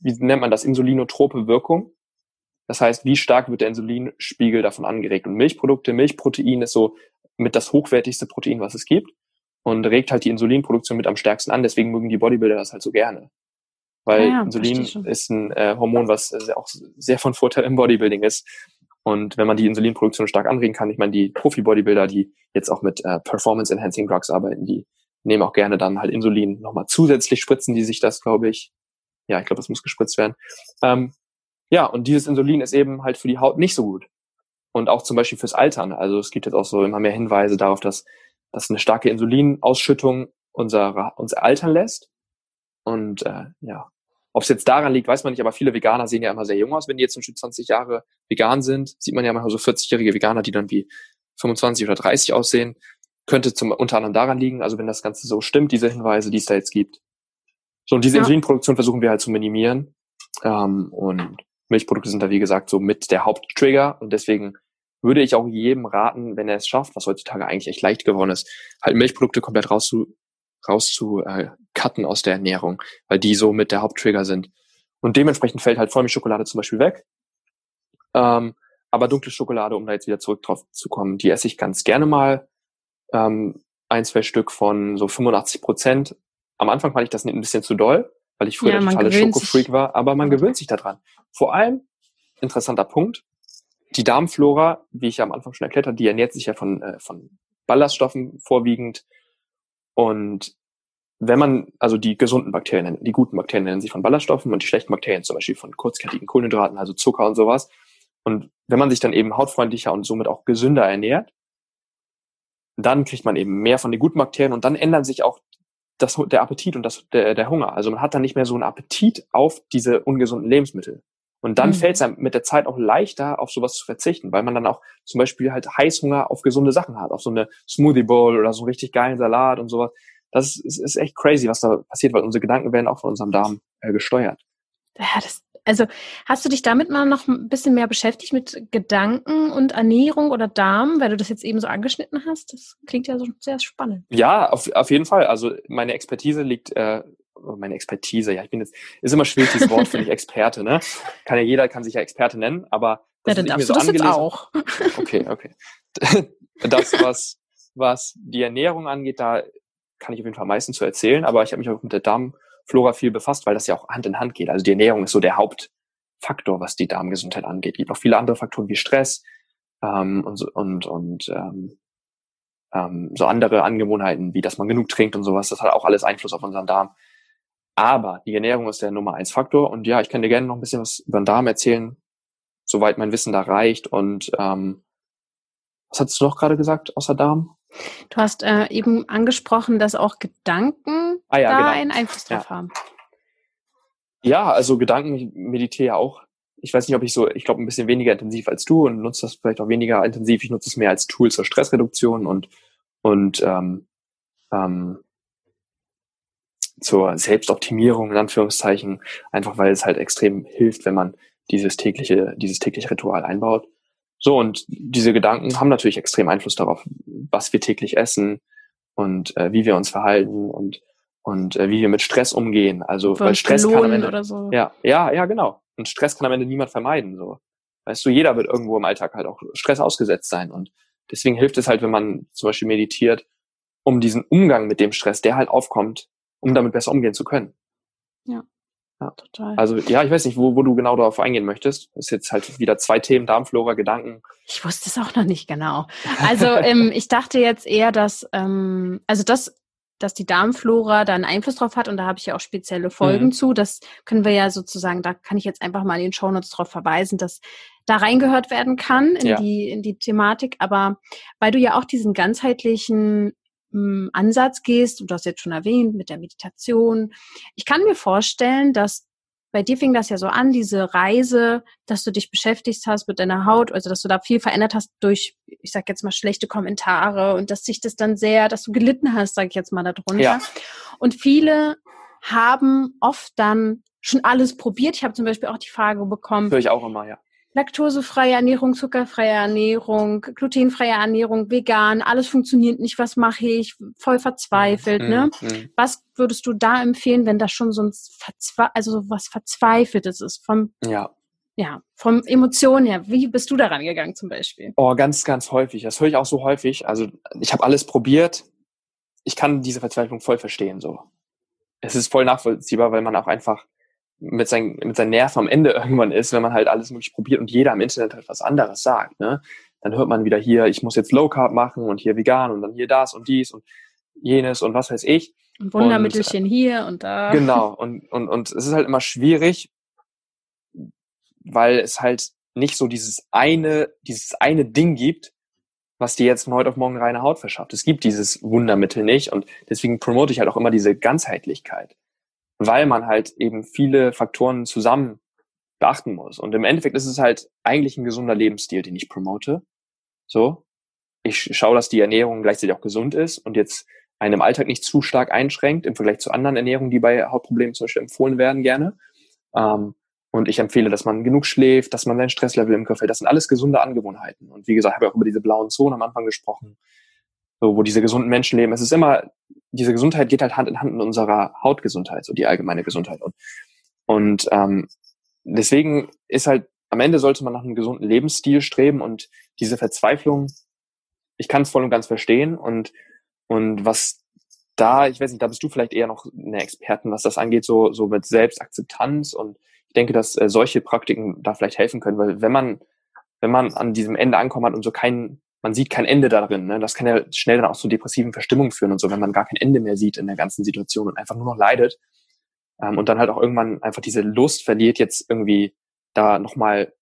wie nennt man das, insulinotrope Wirkung. Das heißt, wie stark wird der Insulinspiegel davon angeregt? Und Milchprodukte, Milchprotein ist so mit das hochwertigste Protein, was es gibt und regt halt die Insulinproduktion mit am stärksten an. Deswegen mögen die Bodybuilder das halt so gerne. Weil ja, Insulin ist ein äh, Hormon, was äh, auch sehr von Vorteil im Bodybuilding ist. Und wenn man die Insulinproduktion stark anregen kann, ich meine, die Profi-Bodybuilder, die jetzt auch mit äh, Performance-Enhancing Drugs arbeiten, die nehmen auch gerne dann halt Insulin nochmal zusätzlich, spritzen die sich das, glaube ich. Ja, ich glaube, das muss gespritzt werden. Ähm, ja, und dieses Insulin ist eben halt für die Haut nicht so gut. Und auch zum Beispiel fürs Altern. Also es gibt jetzt auch so immer mehr Hinweise darauf, dass, dass eine starke Insulinausschüttung unser, uns altern lässt. Und äh, ja, ob es jetzt daran liegt, weiß man nicht, aber viele Veganer sehen ja immer sehr jung aus, wenn die jetzt zum Beispiel 20 Jahre vegan sind. Sieht man ja manchmal so 40-jährige Veganer, die dann wie 25 oder 30 aussehen. Könnte zum, unter anderem daran liegen, also wenn das Ganze so stimmt, diese Hinweise, die es da jetzt gibt. So, und diese ja. Insulinproduktion versuchen wir halt zu minimieren. Ähm, und Milchprodukte sind da, wie gesagt, so mit der Haupttrigger. Und deswegen würde ich auch jedem raten, wenn er es schafft, was heutzutage eigentlich echt leicht geworden ist, halt Milchprodukte komplett rauszu, raus zu äh, cutten aus der Ernährung, weil die so mit der Haupttrigger sind. Und dementsprechend fällt halt Vollmilchschokolade zum Beispiel weg. Ähm, aber dunkle Schokolade, um da jetzt wieder zurück drauf zu kommen, die esse ich ganz gerne mal. Ähm, ein, zwei Stück von so 85 Prozent. Am Anfang fand ich das ein bisschen zu doll, weil ich früher ja, der totale Schokofreak war, aber man gewöhnt sich daran. Vor allem, interessanter Punkt, die Darmflora, wie ich ja am Anfang schon erklärt habe, die ernährt sich ja von, äh, von Ballaststoffen vorwiegend. Und wenn man, also die gesunden Bakterien, die guten Bakterien nennen sich von Ballaststoffen und die schlechten Bakterien zum Beispiel von kurzkettigen Kohlenhydraten, also Zucker und sowas. Und wenn man sich dann eben hautfreundlicher und somit auch gesünder ernährt, dann kriegt man eben mehr von den guten Bakterien und dann ändern sich auch das, der Appetit und das, der, der Hunger. Also man hat dann nicht mehr so einen Appetit auf diese ungesunden Lebensmittel. Und dann mhm. fällt es einem mit der Zeit auch leichter, auf sowas zu verzichten, weil man dann auch zum Beispiel halt Heißhunger auf gesunde Sachen hat, auf so eine Smoothie Bowl oder so einen richtig geilen Salat und sowas das ist, ist echt crazy, was da passiert, weil unsere Gedanken werden auch von unserem Darm äh, gesteuert. Ja, das, also hast du dich damit mal noch ein bisschen mehr beschäftigt mit Gedanken und Ernährung oder Darm, weil du das jetzt eben so angeschnitten hast? Das klingt ja so sehr spannend. Ja, auf, auf jeden Fall. Also meine Expertise liegt, äh, meine Expertise, ja, ich bin jetzt, ist immer schwierig, dieses Wort, finde ich, Experte, ne? Kann ja jeder, kann sich ja Experte nennen, aber das ja, dann darfst du so das jetzt auch. Okay, okay. Das, was, was die Ernährung angeht, da kann ich auf jeden Fall am meisten zu erzählen, aber ich habe mich auch mit der Darmflora viel befasst, weil das ja auch Hand in Hand geht. Also die Ernährung ist so der Hauptfaktor, was die Darmgesundheit angeht. Es gibt auch viele andere Faktoren wie Stress ähm, und, und, und ähm, ähm, so andere Angewohnheiten, wie dass man genug trinkt und sowas. Das hat auch alles Einfluss auf unseren Darm. Aber die Ernährung ist der Nummer eins Faktor. Und ja, ich kann dir gerne noch ein bisschen was über den Darm erzählen, soweit mein Wissen da reicht. Und ähm, was hast du noch gerade gesagt außer Darm? Du hast äh, eben angesprochen, dass auch Gedanken ah, ja, da genau. einen Einfluss drauf ja. haben. Ja, also Gedanken, ich meditiere ja auch. Ich weiß nicht, ob ich so, ich glaube, ein bisschen weniger intensiv als du und nutze das vielleicht auch weniger intensiv. Ich nutze es mehr als Tool zur Stressreduktion und, und ähm, ähm, zur Selbstoptimierung, in Anführungszeichen, einfach weil es halt extrem hilft, wenn man dieses tägliche, dieses tägliche Ritual einbaut. So, und diese Gedanken haben natürlich extrem Einfluss darauf, was wir täglich essen und äh, wie wir uns verhalten und und äh, wie wir mit Stress umgehen. Also Von weil Stress kann am Ende, so. ja, ja, ja, genau. Und Stress kann am Ende niemand vermeiden. So, weißt du, jeder wird irgendwo im Alltag halt auch Stress ausgesetzt sein und deswegen hilft es halt, wenn man zum Beispiel meditiert, um diesen Umgang mit dem Stress, der halt aufkommt, um damit besser umgehen zu können. Ja. Ja, total. Also ja, ich weiß nicht, wo, wo du genau darauf eingehen möchtest. ist jetzt halt wieder zwei Themen, Darmflora, Gedanken. Ich wusste es auch noch nicht genau. Also ähm, ich dachte jetzt eher, dass, ähm, also das, dass die Darmflora da einen Einfluss drauf hat und da habe ich ja auch spezielle Folgen mhm. zu. Das können wir ja sozusagen, da kann ich jetzt einfach mal in den Shownotes drauf verweisen, dass da reingehört werden kann in ja. die, in die Thematik. Aber weil du ja auch diesen ganzheitlichen Ansatz gehst, du hast jetzt schon erwähnt, mit der Meditation. Ich kann mir vorstellen, dass bei dir fing das ja so an, diese Reise, dass du dich beschäftigt hast mit deiner Haut, also dass du da viel verändert hast durch, ich sag jetzt mal, schlechte Kommentare und dass sich das dann sehr, dass du gelitten hast, sag ich jetzt mal darunter. Ja. Und viele haben oft dann schon alles probiert. Ich habe zum Beispiel auch die Frage bekommen. Höre ich auch immer, ja laktosefreie Ernährung, zuckerfreie Ernährung, glutenfreie Ernährung, vegan, alles funktioniert nicht, was mache ich? Voll verzweifelt, mhm. ne? Mhm. Was würdest du da empfehlen, wenn das schon so ein Verzwe also so was Verzweifeltes ist vom ja. Ja, vom Emotionen her. Wie bist du daran gegangen zum Beispiel? Oh, ganz, ganz häufig. Das höre ich auch so häufig. Also ich habe alles probiert. Ich kann diese Verzweiflung voll verstehen. So, es ist voll nachvollziehbar, weil man auch einfach mit, seinen, mit seinen Nerven am Ende irgendwann ist, wenn man halt alles möglich probiert und jeder im Internet halt was anderes sagt. Ne? Dann hört man wieder hier, ich muss jetzt Low Carb machen und hier vegan und dann hier das und dies und jenes und was weiß ich. Und Wundermittelchen und, hier und da. Genau, und, und, und es ist halt immer schwierig, weil es halt nicht so dieses eine, dieses eine Ding gibt, was dir jetzt von heute auf morgen reine Haut verschafft. Es gibt dieses Wundermittel nicht und deswegen promote ich halt auch immer diese Ganzheitlichkeit weil man halt eben viele Faktoren zusammen beachten muss. Und im Endeffekt ist es halt eigentlich ein gesunder Lebensstil, den ich promote. So. Ich schaue, dass die Ernährung gleichzeitig auch gesund ist und jetzt einen im Alltag nicht zu stark einschränkt im Vergleich zu anderen Ernährungen, die bei Hautproblemen zum Beispiel empfohlen werden gerne. Ähm, und ich empfehle, dass man genug schläft, dass man sein Stresslevel im Griff hält. Das sind alles gesunde Angewohnheiten. Und wie gesagt, habe ich auch über diese blauen Zonen am Anfang gesprochen, so, wo diese gesunden Menschen leben. Es ist immer diese Gesundheit geht halt Hand in Hand mit unserer Hautgesundheit, so die allgemeine Gesundheit. Und, und ähm, deswegen ist halt, am Ende sollte man nach einem gesunden Lebensstil streben und diese Verzweiflung, ich kann es voll und ganz verstehen. Und, und was da, ich weiß nicht, da bist du vielleicht eher noch eine Expertin, was das angeht, so, so mit Selbstakzeptanz. Und ich denke, dass äh, solche Praktiken da vielleicht helfen können, weil wenn man, wenn man an diesem Ende ankommen hat und so keinen man sieht kein Ende darin. Ne? Das kann ja schnell dann auch zu depressiven Verstimmungen führen und so, wenn man gar kein Ende mehr sieht in der ganzen Situation und einfach nur noch leidet. Ähm, und dann halt auch irgendwann einfach diese Lust verliert, jetzt irgendwie da nochmal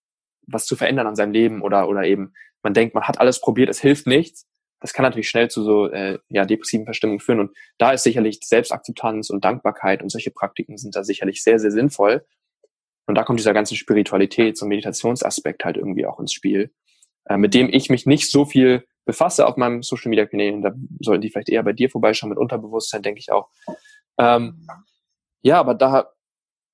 was zu verändern an seinem Leben oder, oder eben man denkt, man hat alles probiert, es hilft nichts. Das kann natürlich schnell zu so äh, ja, depressiven Verstimmungen führen. Und da ist sicherlich Selbstakzeptanz und Dankbarkeit und solche Praktiken sind da sicherlich sehr, sehr sinnvoll. Und da kommt dieser ganze Spiritualitäts- und Meditationsaspekt halt irgendwie auch ins Spiel äh, mit dem ich mich nicht so viel befasse auf meinem Social Media Kanälen. Da sollten die vielleicht eher bei dir vorbeischauen mit Unterbewusstsein, denke ich auch. Ähm, ja, aber da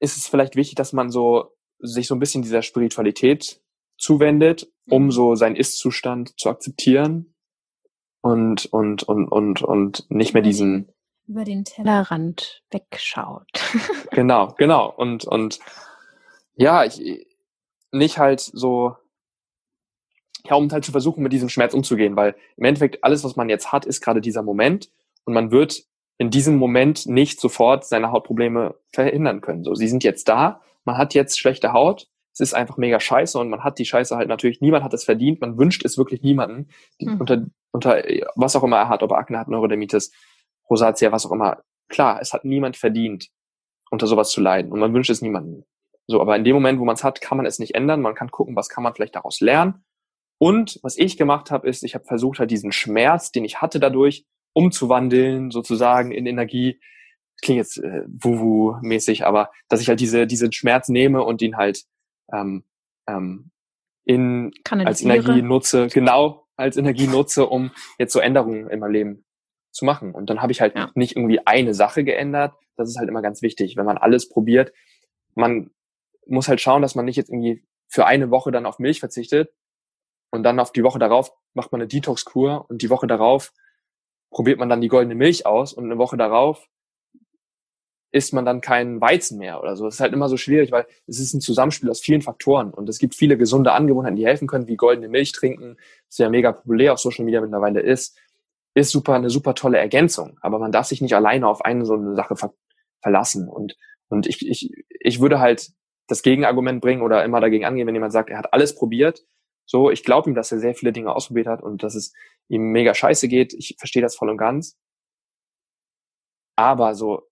ist es vielleicht wichtig, dass man so sich so ein bisschen dieser Spiritualität zuwendet, um mhm. so seinen Ist-Zustand zu akzeptieren und und und und und nicht mehr diesen über den Tellerrand wegschaut. genau, genau und und ja, ich nicht halt so ja, um halt zu versuchen, mit diesem Schmerz umzugehen, weil im Endeffekt alles, was man jetzt hat, ist gerade dieser Moment und man wird in diesem Moment nicht sofort seine Hautprobleme verhindern können. So, sie sind jetzt da, man hat jetzt schlechte Haut, es ist einfach mega scheiße und man hat die Scheiße halt natürlich, niemand hat es verdient, man wünscht es wirklich niemanden, mhm. unter, unter was auch immer er hat, ob er Akne hat, Neurodermitis, Rosatia, was auch immer. Klar, es hat niemand verdient, unter sowas zu leiden und man wünscht es niemanden. So, aber in dem Moment, wo man es hat, kann man es nicht ändern. Man kann gucken, was kann man vielleicht daraus lernen und was ich gemacht habe, ist, ich habe versucht, halt diesen Schmerz, den ich hatte dadurch, umzuwandeln, sozusagen in Energie. Das klingt jetzt äh, wuhu-mäßig, aber dass ich halt diese, diesen Schmerz nehme und ihn halt ähm, ähm, in, als Energie nutze, genau als Energie nutze, um jetzt so Änderungen in meinem Leben zu machen. Und dann habe ich halt ja. nicht irgendwie eine Sache geändert. Das ist halt immer ganz wichtig, wenn man alles probiert. Man muss halt schauen, dass man nicht jetzt irgendwie für eine Woche dann auf Milch verzichtet, und dann auf die Woche darauf macht man eine Detox-Kur und die Woche darauf probiert man dann die goldene Milch aus und eine Woche darauf isst man dann keinen Weizen mehr oder so. Das ist halt immer so schwierig, weil es ist ein Zusammenspiel aus vielen Faktoren und es gibt viele gesunde Angewohnheiten, die helfen können, wie goldene Milch trinken, das ja mega populär auf Social Media mittlerweile ist, ist super eine super tolle Ergänzung. Aber man darf sich nicht alleine auf eine so eine Sache ver verlassen und und ich, ich, ich würde halt das Gegenargument bringen oder immer dagegen angehen, wenn jemand sagt, er hat alles probiert, so, ich glaube ihm, dass er sehr viele Dinge ausprobiert hat und dass es ihm mega scheiße geht. Ich verstehe das voll und ganz. Aber so,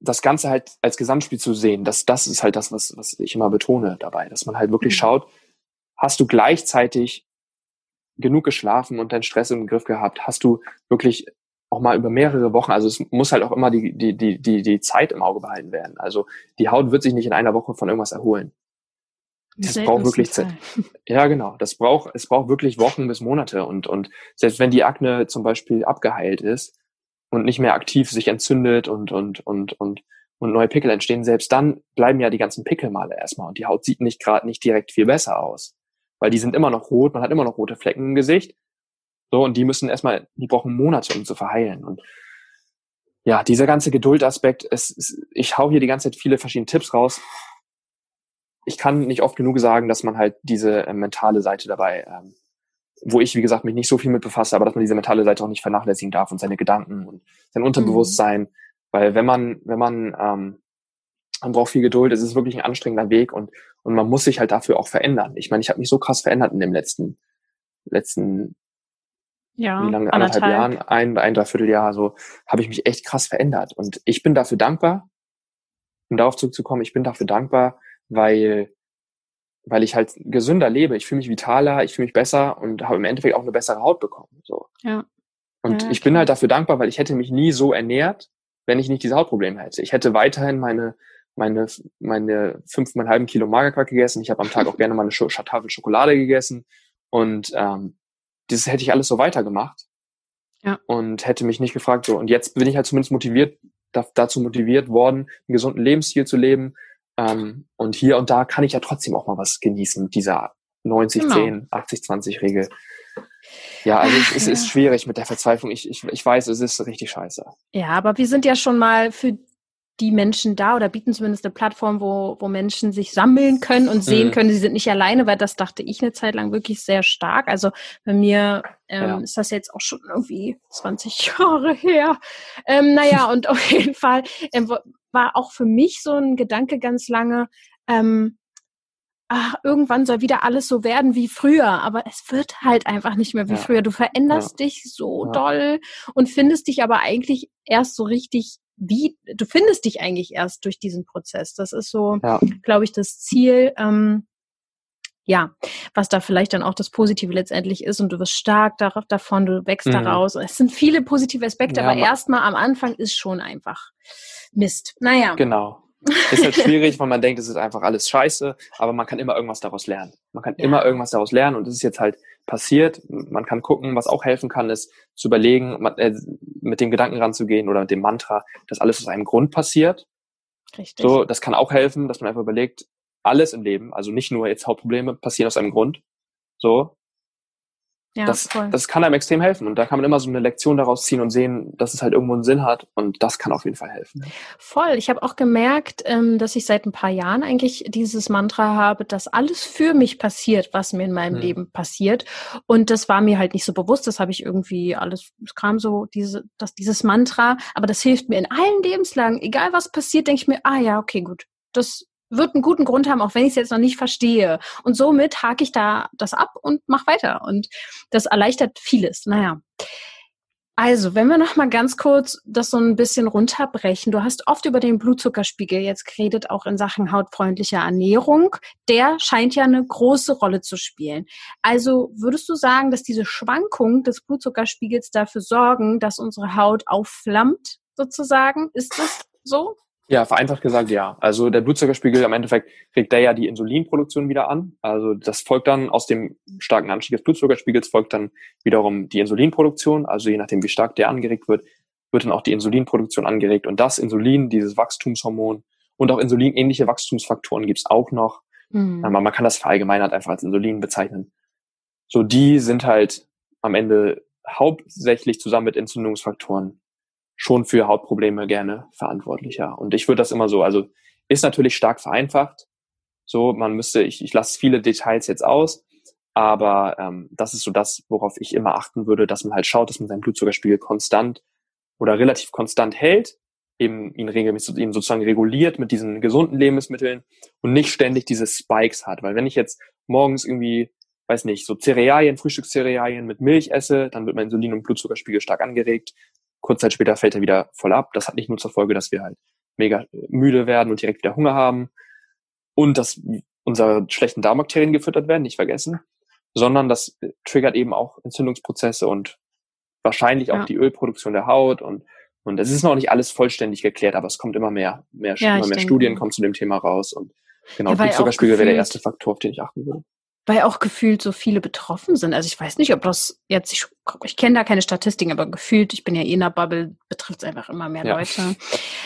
das Ganze halt als Gesamtspiel zu sehen, das, das ist halt das, was, was ich immer betone dabei, dass man halt wirklich mhm. schaut, hast du gleichzeitig genug geschlafen und deinen Stress im Griff gehabt? Hast du wirklich auch mal über mehrere Wochen, also es muss halt auch immer die, die, die, die, die Zeit im Auge behalten werden. Also die Haut wird sich nicht in einer Woche von irgendwas erholen. Das braucht wirklich Zeit. Ja, genau. Das braucht, es braucht wirklich Wochen bis Monate. Und, und selbst wenn die Akne zum Beispiel abgeheilt ist und nicht mehr aktiv sich entzündet und, und, und, und und neue Pickel entstehen, selbst dann bleiben ja die ganzen Pickelmale erstmal und die Haut sieht nicht gerade nicht direkt viel besser aus. Weil die sind immer noch rot, man hat immer noch rote Flecken im Gesicht. So, und die müssen erstmal, die brauchen Monate, um zu verheilen. Und ja, dieser ganze Geduldaspekt, es, es, ich hau hier die ganze Zeit viele verschiedene Tipps raus. Ich kann nicht oft genug sagen, dass man halt diese äh, mentale Seite dabei, ähm, wo ich, wie gesagt, mich nicht so viel mit befasse, aber dass man diese mentale Seite auch nicht vernachlässigen darf und seine Gedanken und sein Unterbewusstsein. Mhm. Weil wenn man, wenn man, ähm, man braucht viel Geduld, es ist wirklich ein anstrengender Weg und, und man muss sich halt dafür auch verändern. Ich meine, ich habe mich so krass verändert in dem letzten, letzten ja, wie lange, anderthalb, anderthalb Jahren, ein, ein, dreiviertel Jahr, so, habe ich mich echt krass verändert. Und ich bin dafür dankbar, um darauf zurückzukommen, ich bin dafür dankbar, weil, weil ich halt gesünder lebe. Ich fühle mich vitaler, ich fühle mich besser und habe im Endeffekt auch eine bessere Haut bekommen. So. Ja. Und ja, ich bin halt dafür dankbar, weil ich hätte mich nie so ernährt, wenn ich nicht diese Hautprobleme hätte. Ich hätte weiterhin meine, meine, meine fünfeinhalb Kilo Magerquark gegessen. Ich habe am Tag auch gerne mal eine Tafel Schokolade gegessen. Und ähm, das hätte ich alles so weitergemacht. Ja. Und hätte mich nicht gefragt, so, und jetzt bin ich halt zumindest motiviert, da, dazu motiviert worden, einen gesunden Lebensstil zu leben. Ähm, und hier und da kann ich ja trotzdem auch mal was genießen mit dieser 90, genau. 10, 80, 20 Regel. Ja, also es, es ist schwierig mit der Verzweiflung. Ich, ich, ich weiß, es ist richtig scheiße. Ja, aber wir sind ja schon mal für die Menschen da oder bieten zumindest eine Plattform, wo, wo Menschen sich sammeln können und sehen mhm. können, sie sind nicht alleine, weil das dachte ich eine Zeit lang wirklich sehr stark. Also bei mir ähm, ja. ist das jetzt auch schon irgendwie 20 Jahre her. Ähm, naja, und auf jeden Fall ähm, war auch für mich so ein Gedanke ganz lange, ähm, ach, irgendwann soll wieder alles so werden wie früher, aber es wird halt einfach nicht mehr wie ja. früher. Du veränderst ja. dich so ja. doll und findest dich aber eigentlich erst so richtig wie, du findest dich eigentlich erst durch diesen Prozess. Das ist so, glaube ich, das Ziel. Ähm, ja, was da vielleicht dann auch das Positive letztendlich ist und du wirst stark darauf, davon, du wächst mhm. daraus. Es sind viele positive Aspekte, ja, aber erstmal am Anfang ist schon einfach Mist. Naja. Genau. Ist halt schwierig, weil man denkt, es ist einfach alles scheiße, aber man kann immer irgendwas daraus lernen. Man kann ja. immer irgendwas daraus lernen und es ist jetzt halt passiert. Man kann gucken, was auch helfen kann, ist zu überlegen, äh, mit dem Gedanken ranzugehen oder mit dem Mantra, dass alles aus einem Grund passiert. Richtig. So, das kann auch helfen, dass man einfach überlegt, alles im Leben, also nicht nur jetzt Hauptprobleme, passieren aus einem Grund. So, ja, das, voll. das kann einem extrem helfen. Und da kann man immer so eine Lektion daraus ziehen und sehen, dass es halt irgendwo einen Sinn hat. Und das kann auf jeden Fall helfen. Voll. Ich habe auch gemerkt, ähm, dass ich seit ein paar Jahren eigentlich dieses Mantra habe, dass alles für mich passiert, was mir in meinem hm. Leben passiert. Und das war mir halt nicht so bewusst. Das habe ich irgendwie alles, es kam so diese, das, dieses Mantra. Aber das hilft mir in allen Lebenslagen. Egal was passiert, denke ich mir, ah ja, okay, gut. Das wird einen guten Grund haben, auch wenn ich es jetzt noch nicht verstehe. Und somit hake ich da das ab und mache weiter. Und das erleichtert vieles. Naja. Also, wenn wir noch mal ganz kurz das so ein bisschen runterbrechen. Du hast oft über den Blutzuckerspiegel jetzt geredet, auch in Sachen hautfreundlicher Ernährung. Der scheint ja eine große Rolle zu spielen. Also, würdest du sagen, dass diese Schwankung des Blutzuckerspiegels dafür sorgen, dass unsere Haut aufflammt, sozusagen? Ist das so? Ja, vereinfacht gesagt, ja. Also der Blutzuckerspiegel am Endeffekt regt der ja die Insulinproduktion wieder an. Also das folgt dann aus dem starken Anstieg des Blutzuckerspiegels folgt dann wiederum die Insulinproduktion. Also je nachdem, wie stark der angeregt wird, wird dann auch die Insulinproduktion angeregt. Und das Insulin, dieses Wachstumshormon und auch insulinähnliche Wachstumsfaktoren gibt's auch noch. Mhm. Aber man kann das verallgemeinert einfach als Insulin bezeichnen. So, die sind halt am Ende hauptsächlich zusammen mit Entzündungsfaktoren schon für Hautprobleme gerne verantwortlicher. Und ich würde das immer so, also ist natürlich stark vereinfacht. So, man müsste, ich, ich lasse viele Details jetzt aus, aber ähm, das ist so das, worauf ich immer achten würde, dass man halt schaut, dass man seinen Blutzuckerspiegel konstant oder relativ konstant hält, eben ihn regelmäßig ihn sozusagen reguliert mit diesen gesunden Lebensmitteln und nicht ständig diese Spikes hat. Weil wenn ich jetzt morgens irgendwie, weiß nicht, so Cerealien, Frühstückscerealien mit Milch esse, dann wird mein Insulin- und Blutzuckerspiegel stark angeregt. Kurz Zeit später fällt er wieder voll ab. Das hat nicht nur zur Folge, dass wir halt mega müde werden und direkt wieder Hunger haben und dass unsere schlechten Darmbakterien gefüttert werden, nicht vergessen, sondern das triggert eben auch Entzündungsprozesse und wahrscheinlich auch ja. die Ölproduktion der Haut und und es ist noch nicht alles vollständig geklärt, aber es kommt immer mehr, mehr, ja, immer mehr Studien kommen zu dem Thema raus und genau, ja, Blutzuckerspiegel wäre der erste Faktor, auf den ich achten würde weil auch gefühlt so viele betroffen sind. Also ich weiß nicht, ob das jetzt, ich, ich kenne da keine Statistiken, aber gefühlt, ich bin ja eh in der Bubble, betrifft es einfach immer mehr ja. Leute.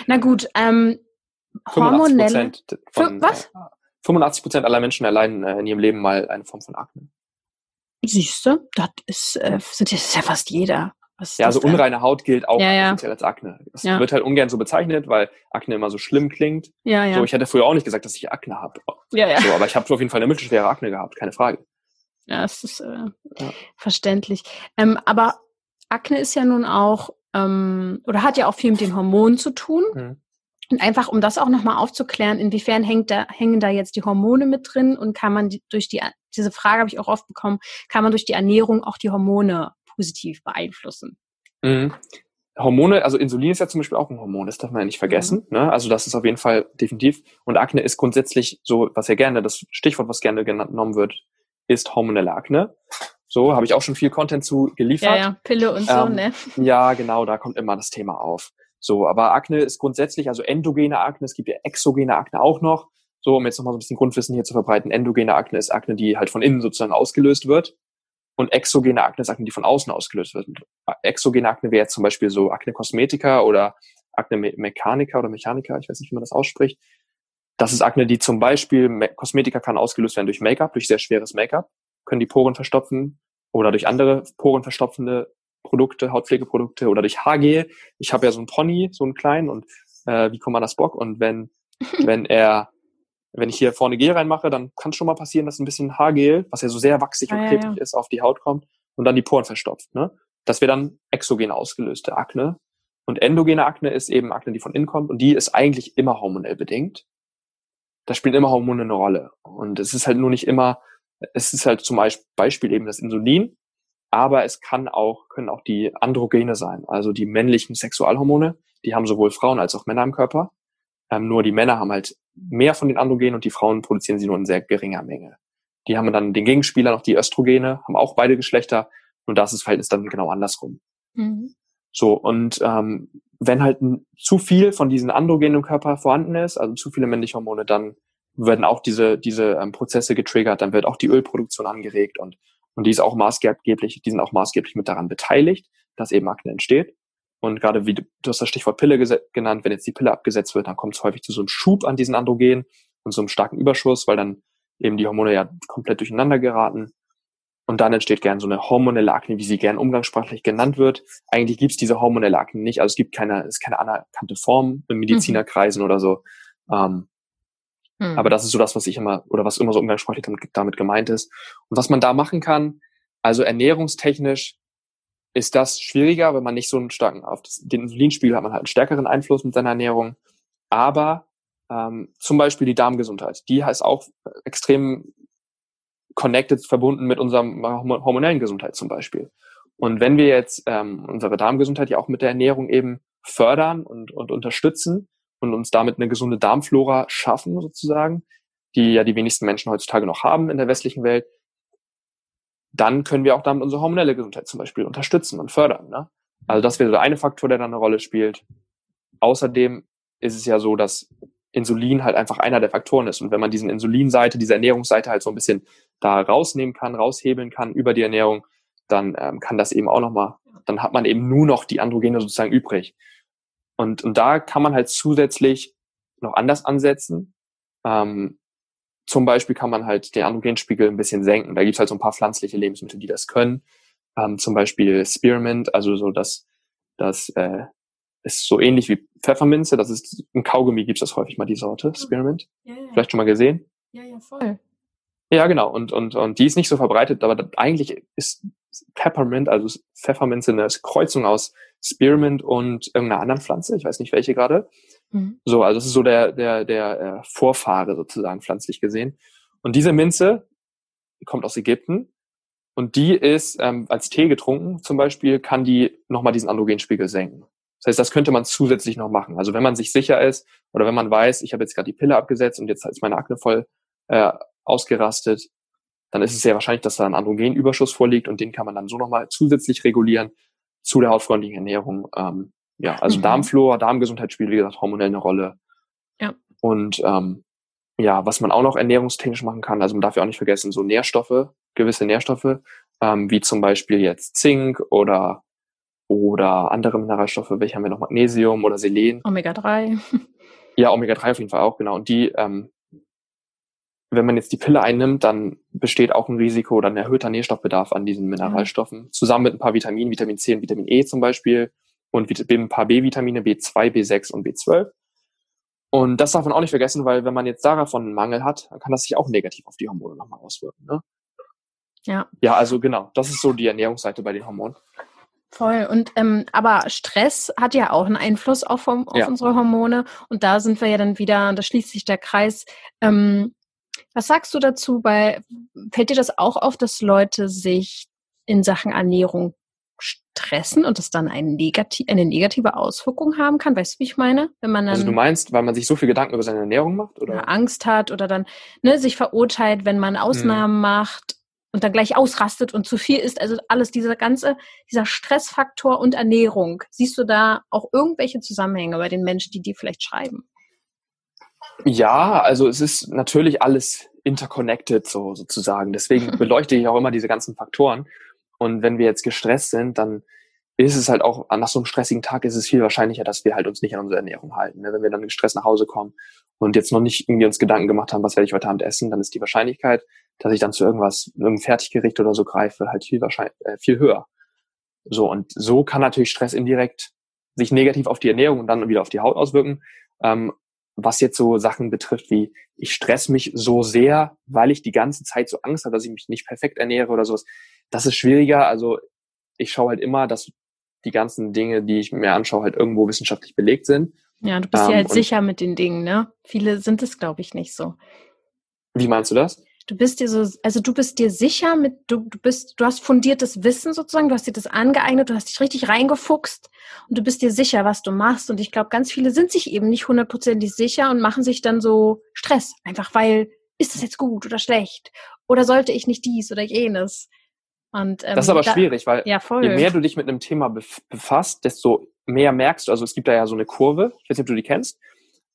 Na gut, ähm, hormonelle. Von, was? 85 Prozent aller Menschen erleiden äh, in ihrem Leben mal eine Form von Akne. Siehst du, das ist, äh, das ist ja fast jeder. Ja, also unreine Haut gilt auch ja, ja. als Akne. Das ja. wird halt ungern so bezeichnet, weil Akne immer so schlimm klingt. Ja, ja. So, ich hätte früher auch nicht gesagt, dass ich Akne habe. Ja, ja. So, aber ich habe auf jeden Fall eine mittelschwere Akne gehabt, keine Frage. Ja, es ist äh, verständlich. Ähm, aber Akne ist ja nun auch, ähm, oder hat ja auch viel mit den Hormonen zu tun. Mhm. Und einfach, um das auch nochmal aufzuklären, inwiefern hängt da, hängen da jetzt die Hormone mit drin und kann man die, durch die, diese Frage habe ich auch oft bekommen, kann man durch die Ernährung auch die Hormone positiv beeinflussen? Mhm. Hormone, also Insulin ist ja zum Beispiel auch ein Hormon, das darf man ja nicht vergessen. Mhm. Ne? Also das ist auf jeden Fall definitiv. Und Akne ist grundsätzlich so, was ja gerne, das Stichwort, was gerne genommen wird, ist hormonelle Akne. So, habe ich auch schon viel Content zu geliefert. Ja, ja, Pille und so, ähm, ne? Ja, genau, da kommt immer das Thema auf. So, aber Akne ist grundsätzlich, also endogene Akne, es gibt ja exogene Akne auch noch. So, um jetzt nochmal so ein bisschen Grundwissen hier zu verbreiten. Endogene Akne ist Akne, die halt von innen sozusagen ausgelöst wird. Und exogene Akne ist Akne, die von außen ausgelöst wird. Exogene Akne wäre jetzt zum Beispiel so Akne Kosmetika oder Akne Me Mechanika oder Mechanika, ich weiß nicht, wie man das ausspricht. Das ist Akne, die zum Beispiel, Kosmetika kann ausgelöst werden durch Make-up, durch sehr schweres Make-up, können die Poren verstopfen oder durch andere porenverstopfende Produkte, Hautpflegeprodukte oder durch Haargel. Ich habe ja so einen Pony, so einen kleinen und äh, wie kommt man das Bock? Und wenn, wenn er, wenn ich hier vorne Gel reinmache, dann kann es schon mal passieren, dass ein bisschen Haargel, was ja so sehr wachsig und ah, klebrig ja, ja. ist, auf die Haut kommt und dann die Poren verstopft. Ne? Das wäre dann exogen ausgelöste Akne. Und endogene Akne ist eben Akne, die von innen kommt und die ist eigentlich immer hormonell bedingt da spielen immer Hormone eine Rolle. Und es ist halt nur nicht immer, es ist halt zum Beispiel eben das Insulin, aber es kann auch, können auch die Androgene sein, also die männlichen Sexualhormone, die haben sowohl Frauen als auch Männer im Körper. Ähm, nur die Männer haben halt mehr von den Androgenen und die Frauen produzieren sie nur in sehr geringer Menge. Die haben dann den Gegenspieler noch die Östrogene, haben auch beide Geschlechter und das ist Verhältnis dann genau andersrum. Mhm. So, und ähm, wenn halt zu viel von diesen Androgenen im Körper vorhanden ist, also zu viele männliche Hormone, dann werden auch diese, diese ähm, Prozesse getriggert, dann wird auch die Ölproduktion angeregt und, und die ist auch maßgeblich, die sind auch maßgeblich mit daran beteiligt, dass eben Akne entsteht. Und gerade wie du, du hast das Stichwort Pille genannt, wenn jetzt die Pille abgesetzt wird, dann kommt es häufig zu so einem Schub an diesen Androgenen und so einem starken Überschuss, weil dann eben die Hormone ja komplett durcheinander geraten. Und dann entsteht gern so eine hormonelle Akne, wie sie gern umgangssprachlich genannt wird. Eigentlich gibt's diese hormonelle Akne nicht. Also es gibt keine, es ist keine anerkannte Form in Medizinerkreisen mhm. oder so. Ähm, mhm. Aber das ist so das, was ich immer, oder was immer so umgangssprachlich damit, damit gemeint ist. Und was man da machen kann, also ernährungstechnisch ist das schwieriger, wenn man nicht so einen starken, auf das, den Insulinspiegel hat man halt einen stärkeren Einfluss mit seiner Ernährung. Aber ähm, zum Beispiel die Darmgesundheit, die heißt auch extrem connected, verbunden mit unserem hormonellen Gesundheit zum Beispiel. Und wenn wir jetzt ähm, unsere Darmgesundheit ja auch mit der Ernährung eben fördern und, und unterstützen und uns damit eine gesunde Darmflora schaffen sozusagen, die ja die wenigsten Menschen heutzutage noch haben in der westlichen Welt, dann können wir auch damit unsere hormonelle Gesundheit zum Beispiel unterstützen und fördern. Ne? Also das wäre der eine Faktor, der dann eine Rolle spielt. Außerdem ist es ja so, dass Insulin halt einfach einer der Faktoren ist. Und wenn man diesen Insulinseite, diese Ernährungsseite halt so ein bisschen da rausnehmen kann, raushebeln kann über die Ernährung, dann ähm, kann das eben auch nochmal, dann hat man eben nur noch die Androgene sozusagen übrig. Und, und da kann man halt zusätzlich noch anders ansetzen. Ähm, zum Beispiel kann man halt den Androgenspiegel ein bisschen senken. Da gibt's halt so ein paar pflanzliche Lebensmittel, die das können. Ähm, zum Beispiel Spearmint, also so das, das äh, ist so ähnlich wie Pfefferminze. Das ist im Kaugummi gibt's das häufig mal die Sorte Spearmint. Ja, ja. Vielleicht schon mal gesehen? Ja, ja, voll. Ja, genau. Und, und, und die ist nicht so verbreitet, aber eigentlich ist Peppermint, also Pfefferminze, eine Kreuzung aus Spearmint und irgendeiner anderen Pflanze. Ich weiß nicht welche gerade. Mhm. So, also es ist so der, der, der äh, Vorfahre sozusagen pflanzlich gesehen. Und diese Minze kommt aus Ägypten und die ist ähm, als Tee getrunken zum Beispiel, kann die nochmal diesen Androgenspiegel senken. Das heißt, das könnte man zusätzlich noch machen. Also wenn man sich sicher ist oder wenn man weiß, ich habe jetzt gerade die Pille abgesetzt und jetzt ist meine Akne voll äh, ausgerastet, dann ist es sehr wahrscheinlich, dass da ein Androgenüberschuss vorliegt und den kann man dann so nochmal zusätzlich regulieren zu der hautfreundlichen Ernährung. Ähm, ja, also mhm. Darmflora, Darmgesundheit spielt, wie gesagt, hormonell eine Rolle. Ja. Und ähm, ja, was man auch noch ernährungstechnisch machen kann, also man darf ja auch nicht vergessen, so Nährstoffe, gewisse Nährstoffe, ähm, wie zum Beispiel jetzt Zink oder oder andere Mineralstoffe, welche haben wir noch? Magnesium oder Selen. Omega-3. Ja, Omega-3 auf jeden Fall auch, genau. Und die, ähm, wenn man jetzt die Pille einnimmt, dann besteht auch ein Risiko oder ein erhöhter Nährstoffbedarf an diesen Mineralstoffen. Mhm. Zusammen mit ein paar Vitaminen, Vitamin C und Vitamin E zum Beispiel und ein paar B-Vitamine, B2, B6 und B12. Und das darf man auch nicht vergessen, weil wenn man jetzt davon einen Mangel hat, dann kann das sich auch negativ auf die Hormone nochmal auswirken. Ne? Ja. Ja, also genau, das ist so die Ernährungsseite bei den Hormonen. Voll. Und ähm, aber Stress hat ja auch einen Einfluss auf, auf ja. unsere Hormone. Und da sind wir ja dann wieder, da schließt sich der Kreis. Ähm, was sagst du dazu? Bei fällt dir das auch auf, dass Leute sich in Sachen Ernährung stressen und das dann eine, negativ, eine negative Auswirkung haben kann? Weißt du, wie ich meine? Wenn man dann, also du meinst, weil man sich so viel Gedanken über seine Ernährung macht? Oder? Angst hat oder dann ne, sich verurteilt, wenn man Ausnahmen hm. macht und dann gleich ausrastet und zu viel ist. Also alles dieser ganze, dieser Stressfaktor und Ernährung. Siehst du da auch irgendwelche Zusammenhänge bei den Menschen, die dir vielleicht schreiben? Ja, also es ist natürlich alles interconnected so sozusagen. Deswegen beleuchte ich auch immer diese ganzen Faktoren. Und wenn wir jetzt gestresst sind, dann ist es halt auch, nach so einem stressigen Tag ist es viel wahrscheinlicher, dass wir halt uns nicht an unsere Ernährung halten. Ne? Wenn wir dann gestresst nach Hause kommen und jetzt noch nicht irgendwie uns Gedanken gemacht haben, was werde ich heute Abend essen, dann ist die Wahrscheinlichkeit, dass ich dann zu irgendwas, irgendeinem Fertiggericht oder so greife, halt viel wahrscheinlich, äh, viel höher. So, und so kann natürlich Stress indirekt sich negativ auf die Ernährung und dann wieder auf die Haut auswirken. Ähm, was jetzt so Sachen betrifft wie, ich stress mich so sehr, weil ich die ganze Zeit so Angst habe, dass ich mich nicht perfekt ernähre oder sowas. Das ist schwieriger. Also ich schaue halt immer, dass die ganzen Dinge, die ich mir anschaue, halt irgendwo wissenschaftlich belegt sind. Ja, du bist ähm, ja halt sicher mit den Dingen, ne? Viele sind es, glaube ich, nicht so. Wie meinst du das? Du bist dir so, also du bist dir sicher mit, du, du bist, du hast fundiertes Wissen sozusagen, du hast dir das angeeignet, du hast dich richtig reingefuchst und du bist dir sicher, was du machst. Und ich glaube, ganz viele sind sich eben nicht hundertprozentig sicher und machen sich dann so Stress, einfach weil, ist das jetzt gut oder schlecht? Oder sollte ich nicht dies oder jenes? Und, ähm, das ist aber da, schwierig, weil ja, je mehr du dich mit einem Thema befasst, desto mehr merkst du, also es gibt da ja so eine Kurve, ich weiß nicht, ob du die kennst,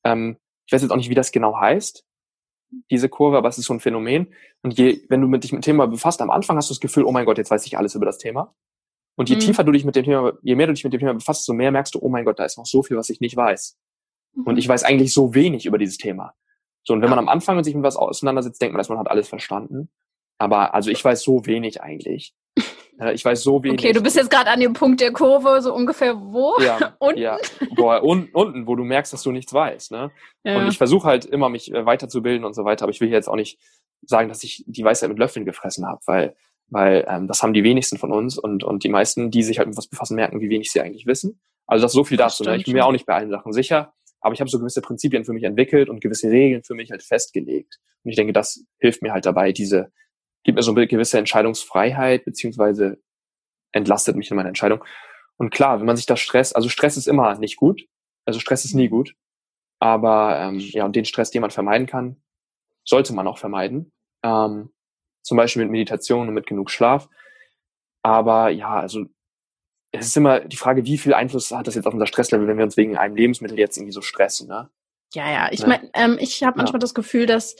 ähm, ich weiß jetzt auch nicht, wie das genau heißt, diese Kurve, aber es ist so ein Phänomen. Und je, wenn du mit dich mit dem Thema befasst, am Anfang hast du das Gefühl, oh mein Gott, jetzt weiß ich alles über das Thema. Und je mhm. tiefer du dich mit dem Thema, je mehr du dich mit dem Thema befasst, so mehr merkst du, oh mein Gott, da ist noch so viel, was ich nicht weiß. Mhm. Und ich weiß eigentlich so wenig über dieses Thema. So, und wenn man am Anfang sich mit was auseinandersetzt, denkt man, dass man hat alles verstanden. Aber also ich weiß so wenig eigentlich. Ich weiß so wenig. Okay, du bist jetzt gerade an dem Punkt der Kurve, so ungefähr wo? Ja, unten? ja. Boah, un, unten, wo du merkst, dass du nichts weißt. Ne? Ja. Und ich versuche halt immer, mich äh, weiterzubilden und so weiter. Aber ich will jetzt auch nicht sagen, dass ich die Weisheit mit Löffeln gefressen habe, weil, weil ähm, das haben die wenigsten von uns und, und die meisten, die sich halt mit was befassen, merken, wie wenig sie eigentlich wissen. Also das ist so viel dazu. Ne? Ich bin mir auch nicht bei allen Sachen sicher, aber ich habe so gewisse Prinzipien für mich entwickelt und gewisse Regeln für mich halt festgelegt. Und ich denke, das hilft mir halt dabei, diese gibt mir so eine gewisse Entscheidungsfreiheit, beziehungsweise entlastet mich in meiner Entscheidung. Und klar, wenn man sich da Stress, also Stress ist immer nicht gut, also Stress ist nie gut, aber ähm, ja, und den Stress, den man vermeiden kann, sollte man auch vermeiden. Ähm, zum Beispiel mit Meditation und mit genug Schlaf. Aber ja, also es ist immer die Frage, wie viel Einfluss hat das jetzt auf unser Stresslevel, wenn wir uns wegen einem Lebensmittel jetzt irgendwie so stressen, ne? Ja, ja. Ich ne? meine, ähm, ich habe manchmal ja. das Gefühl, dass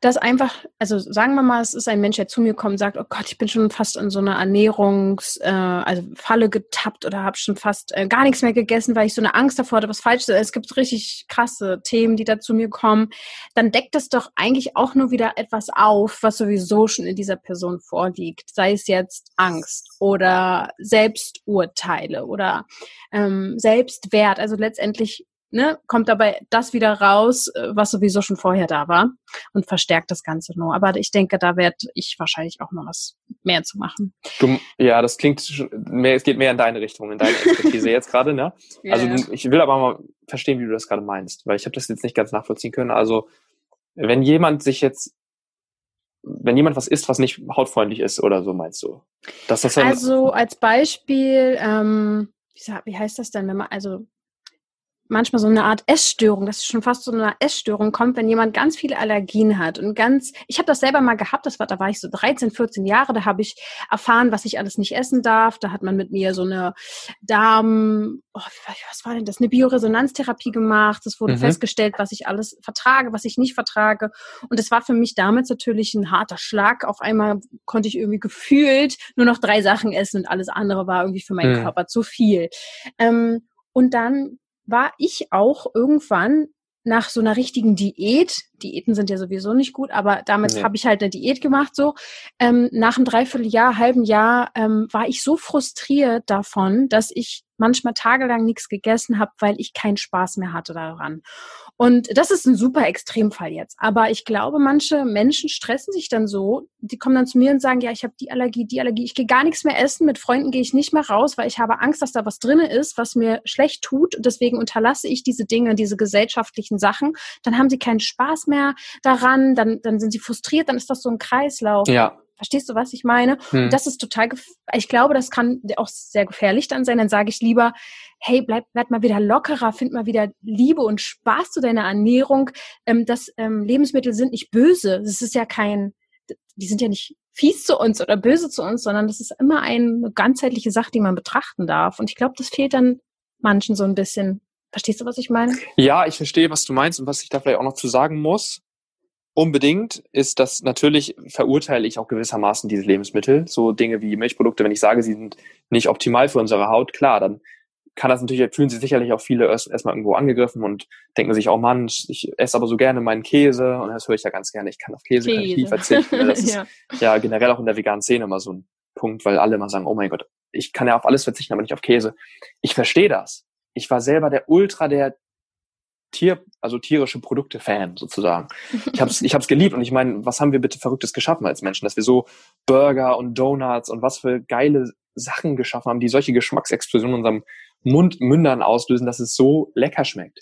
dass einfach, also sagen wir mal, es ist ein Mensch, der zu mir kommt und sagt, oh Gott, ich bin schon fast in so einer Ernährungs, äh, also Falle getappt oder habe schon fast äh, gar nichts mehr gegessen, weil ich so eine Angst davor hatte, was falsch ist. Es gibt richtig krasse Themen, die da zu mir kommen. Dann deckt das doch eigentlich auch nur wieder etwas auf, was sowieso schon in dieser Person vorliegt. Sei es jetzt Angst oder Selbsturteile oder ähm, Selbstwert. Also letztendlich ne, kommt dabei das wieder raus, äh, was sowieso schon vorher da war und verstärkt das Ganze nur. Aber ich denke, da werde ich wahrscheinlich auch noch was mehr zu machen. Du, ja, das klingt schon mehr, es geht mehr in deine Richtung, in deine Expertise jetzt gerade, ne? Ja, also ich will aber mal verstehen, wie du das gerade meinst, weil ich habe das jetzt nicht ganz nachvollziehen können. Also wenn jemand sich jetzt wenn jemand was isst, was nicht hautfreundlich ist oder so, meinst du? Dass das also als Beispiel, ähm, wie heißt das denn, wenn man, also manchmal so eine Art Essstörung, dass es schon fast so eine Essstörung kommt, wenn jemand ganz viele Allergien hat und ganz, ich habe das selber mal gehabt, das war, da war ich so 13, 14 Jahre, da habe ich erfahren, was ich alles nicht essen darf, da hat man mit mir so eine Darm, oh, was war denn das, eine Bioresonanztherapie gemacht, es wurde mhm. festgestellt, was ich alles vertrage, was ich nicht vertrage und das war für mich damals natürlich ein harter Schlag, auf einmal konnte ich irgendwie gefühlt nur noch drei Sachen essen und alles andere war irgendwie für meinen mhm. Körper zu viel. Ähm, und dann war ich auch irgendwann nach so einer richtigen Diät, Diäten sind ja sowieso nicht gut, aber damit nee. habe ich halt eine Diät gemacht so. Ähm, nach einem Dreivierteljahr, halben Jahr ähm, war ich so frustriert davon, dass ich manchmal tagelang nichts gegessen habe, weil ich keinen Spaß mehr hatte daran. Und das ist ein super Extremfall jetzt. Aber ich glaube, manche Menschen stressen sich dann so, die kommen dann zu mir und sagen, ja, ich habe die Allergie, die Allergie, ich gehe gar nichts mehr essen, mit Freunden gehe ich nicht mehr raus, weil ich habe Angst, dass da was drinne ist, was mir schlecht tut. Und deswegen unterlasse ich diese Dinge, diese gesellschaftlichen Sachen. Dann haben sie keinen Spaß mehr daran, dann, dann sind sie frustriert, dann ist das so ein Kreislauf. Ja. Verstehst du, was ich meine? Hm. Und das ist total, ich glaube, das kann auch sehr gefährlich dann sein. Dann sage ich lieber, hey, bleib, bleib mal wieder lockerer, find mal wieder Liebe und Spaß zu deiner Ernährung. Ähm, das ähm, Lebensmittel sind nicht böse. Das ist ja kein, die sind ja nicht fies zu uns oder böse zu uns, sondern das ist immer eine ganzheitliche Sache, die man betrachten darf. Und ich glaube, das fehlt dann manchen so ein bisschen. Verstehst du, was ich meine? Ja, ich verstehe, was du meinst und was ich da vielleicht auch noch zu sagen muss unbedingt ist das natürlich verurteile ich auch gewissermaßen diese Lebensmittel, so Dinge wie Milchprodukte, wenn ich sage, sie sind nicht optimal für unsere Haut, klar, dann kann das natürlich, fühlen sich sicherlich auch viele erst, erstmal irgendwo angegriffen und denken sich, oh Mann, ich esse aber so gerne meinen Käse und das höre ich ja ganz gerne, ich kann auf Käse, Käse. kann ich nie verzichten. Das ist ja. ja generell auch in der veganen Szene immer so ein Punkt, weil alle immer sagen, oh mein Gott, ich kann ja auf alles verzichten, aber nicht auf Käse. Ich verstehe das. Ich war selber der Ultra der Tier, also tierische Produkte-Fan sozusagen. Ich habe es ich hab's geliebt und ich meine, was haben wir bitte Verrücktes geschaffen als Menschen, dass wir so Burger und Donuts und was für geile Sachen geschaffen haben, die solche Geschmacksexplosionen in unserem Mund, Mündern auslösen, dass es so lecker schmeckt.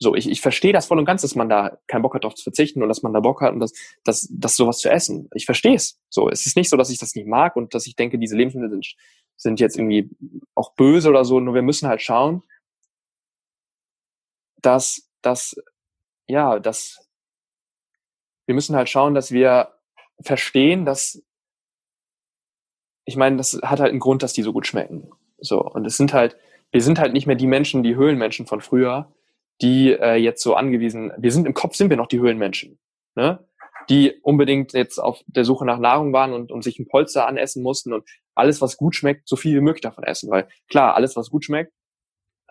So, ich, ich verstehe das voll und ganz, dass man da keinen Bock hat, darauf zu verzichten und dass man da Bock hat und das, das, das sowas zu essen. Ich verstehe es. So, es ist nicht so, dass ich das nicht mag und dass ich denke, diese Lebensmittel sind, sind jetzt irgendwie auch böse oder so. Nur wir müssen halt schauen, dass, dass, ja, dass wir müssen halt schauen, dass wir verstehen, dass ich meine, das hat halt einen Grund, dass die so gut schmecken. So und es sind halt, wir sind halt nicht mehr die Menschen, die Höhlenmenschen von früher, die äh, jetzt so angewiesen. Wir sind im Kopf sind wir noch die Höhlenmenschen, ne? Die unbedingt jetzt auf der Suche nach Nahrung waren und, und sich ein Polster anessen mussten und alles, was gut schmeckt, so viel wie möglich davon essen. Weil klar, alles, was gut schmeckt,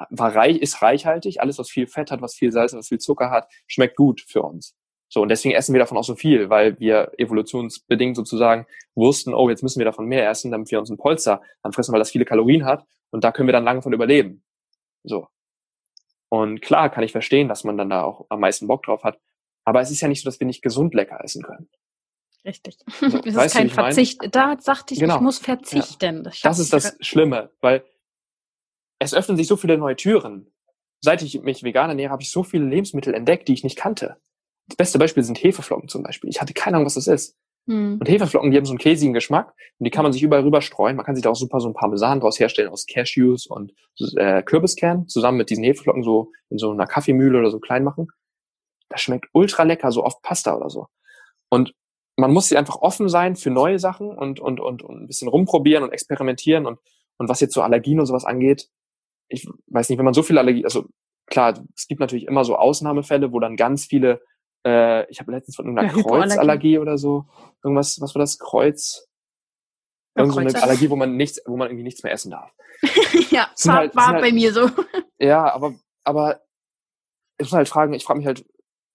war reich, ist reichhaltig. Alles, was viel Fett hat, was viel Salz, was viel Zucker hat, schmeckt gut für uns. So, und deswegen essen wir davon auch so viel, weil wir evolutionsbedingt sozusagen wussten, oh, jetzt müssen wir davon mehr essen, damit wir uns ein Polster anfressen, weil das viele Kalorien hat und da können wir dann lange von überleben. So. Und klar kann ich verstehen, dass man dann da auch am meisten Bock drauf hat. Aber es ist ja nicht so, dass wir nicht gesund lecker essen können. Richtig. So, es ist kein Verzicht. Da sagte ich, genau. ich muss verzichten. Ja. Das ist das Schlimme, weil es öffnen sich so viele neue Türen. Seit ich mich vegan ernähre, habe ich so viele Lebensmittel entdeckt, die ich nicht kannte. Das beste Beispiel sind Hefeflocken zum Beispiel. Ich hatte keine Ahnung, was das ist. Mhm. Und Hefeflocken, die haben so einen käsigen Geschmack und die kann man sich überall rüber streuen. Man kann sich da auch super so ein Parmesan draus herstellen aus Cashews und äh, Kürbiskern zusammen mit diesen Hefeflocken so in so einer Kaffeemühle oder so klein machen. Das schmeckt ultra lecker, so oft Pasta oder so. Und man muss sich einfach offen sein für neue Sachen und, und, und, und ein bisschen rumprobieren und experimentieren und, und was jetzt so Allergien und sowas angeht, ich weiß nicht, wenn man so viele Allergien, also klar, es gibt natürlich immer so Ausnahmefälle, wo dann ganz viele, äh, ich habe letztens von irgendeiner ja, Kreuzallergie oder so, irgendwas, was war das, Kreuz? Irgend so eine Allergie, wo man nichts, wo man irgendwie nichts mehr essen darf. ja, war, halt, war halt, bei mir so. ja, aber, aber ich muss halt fragen, ich frage mich halt,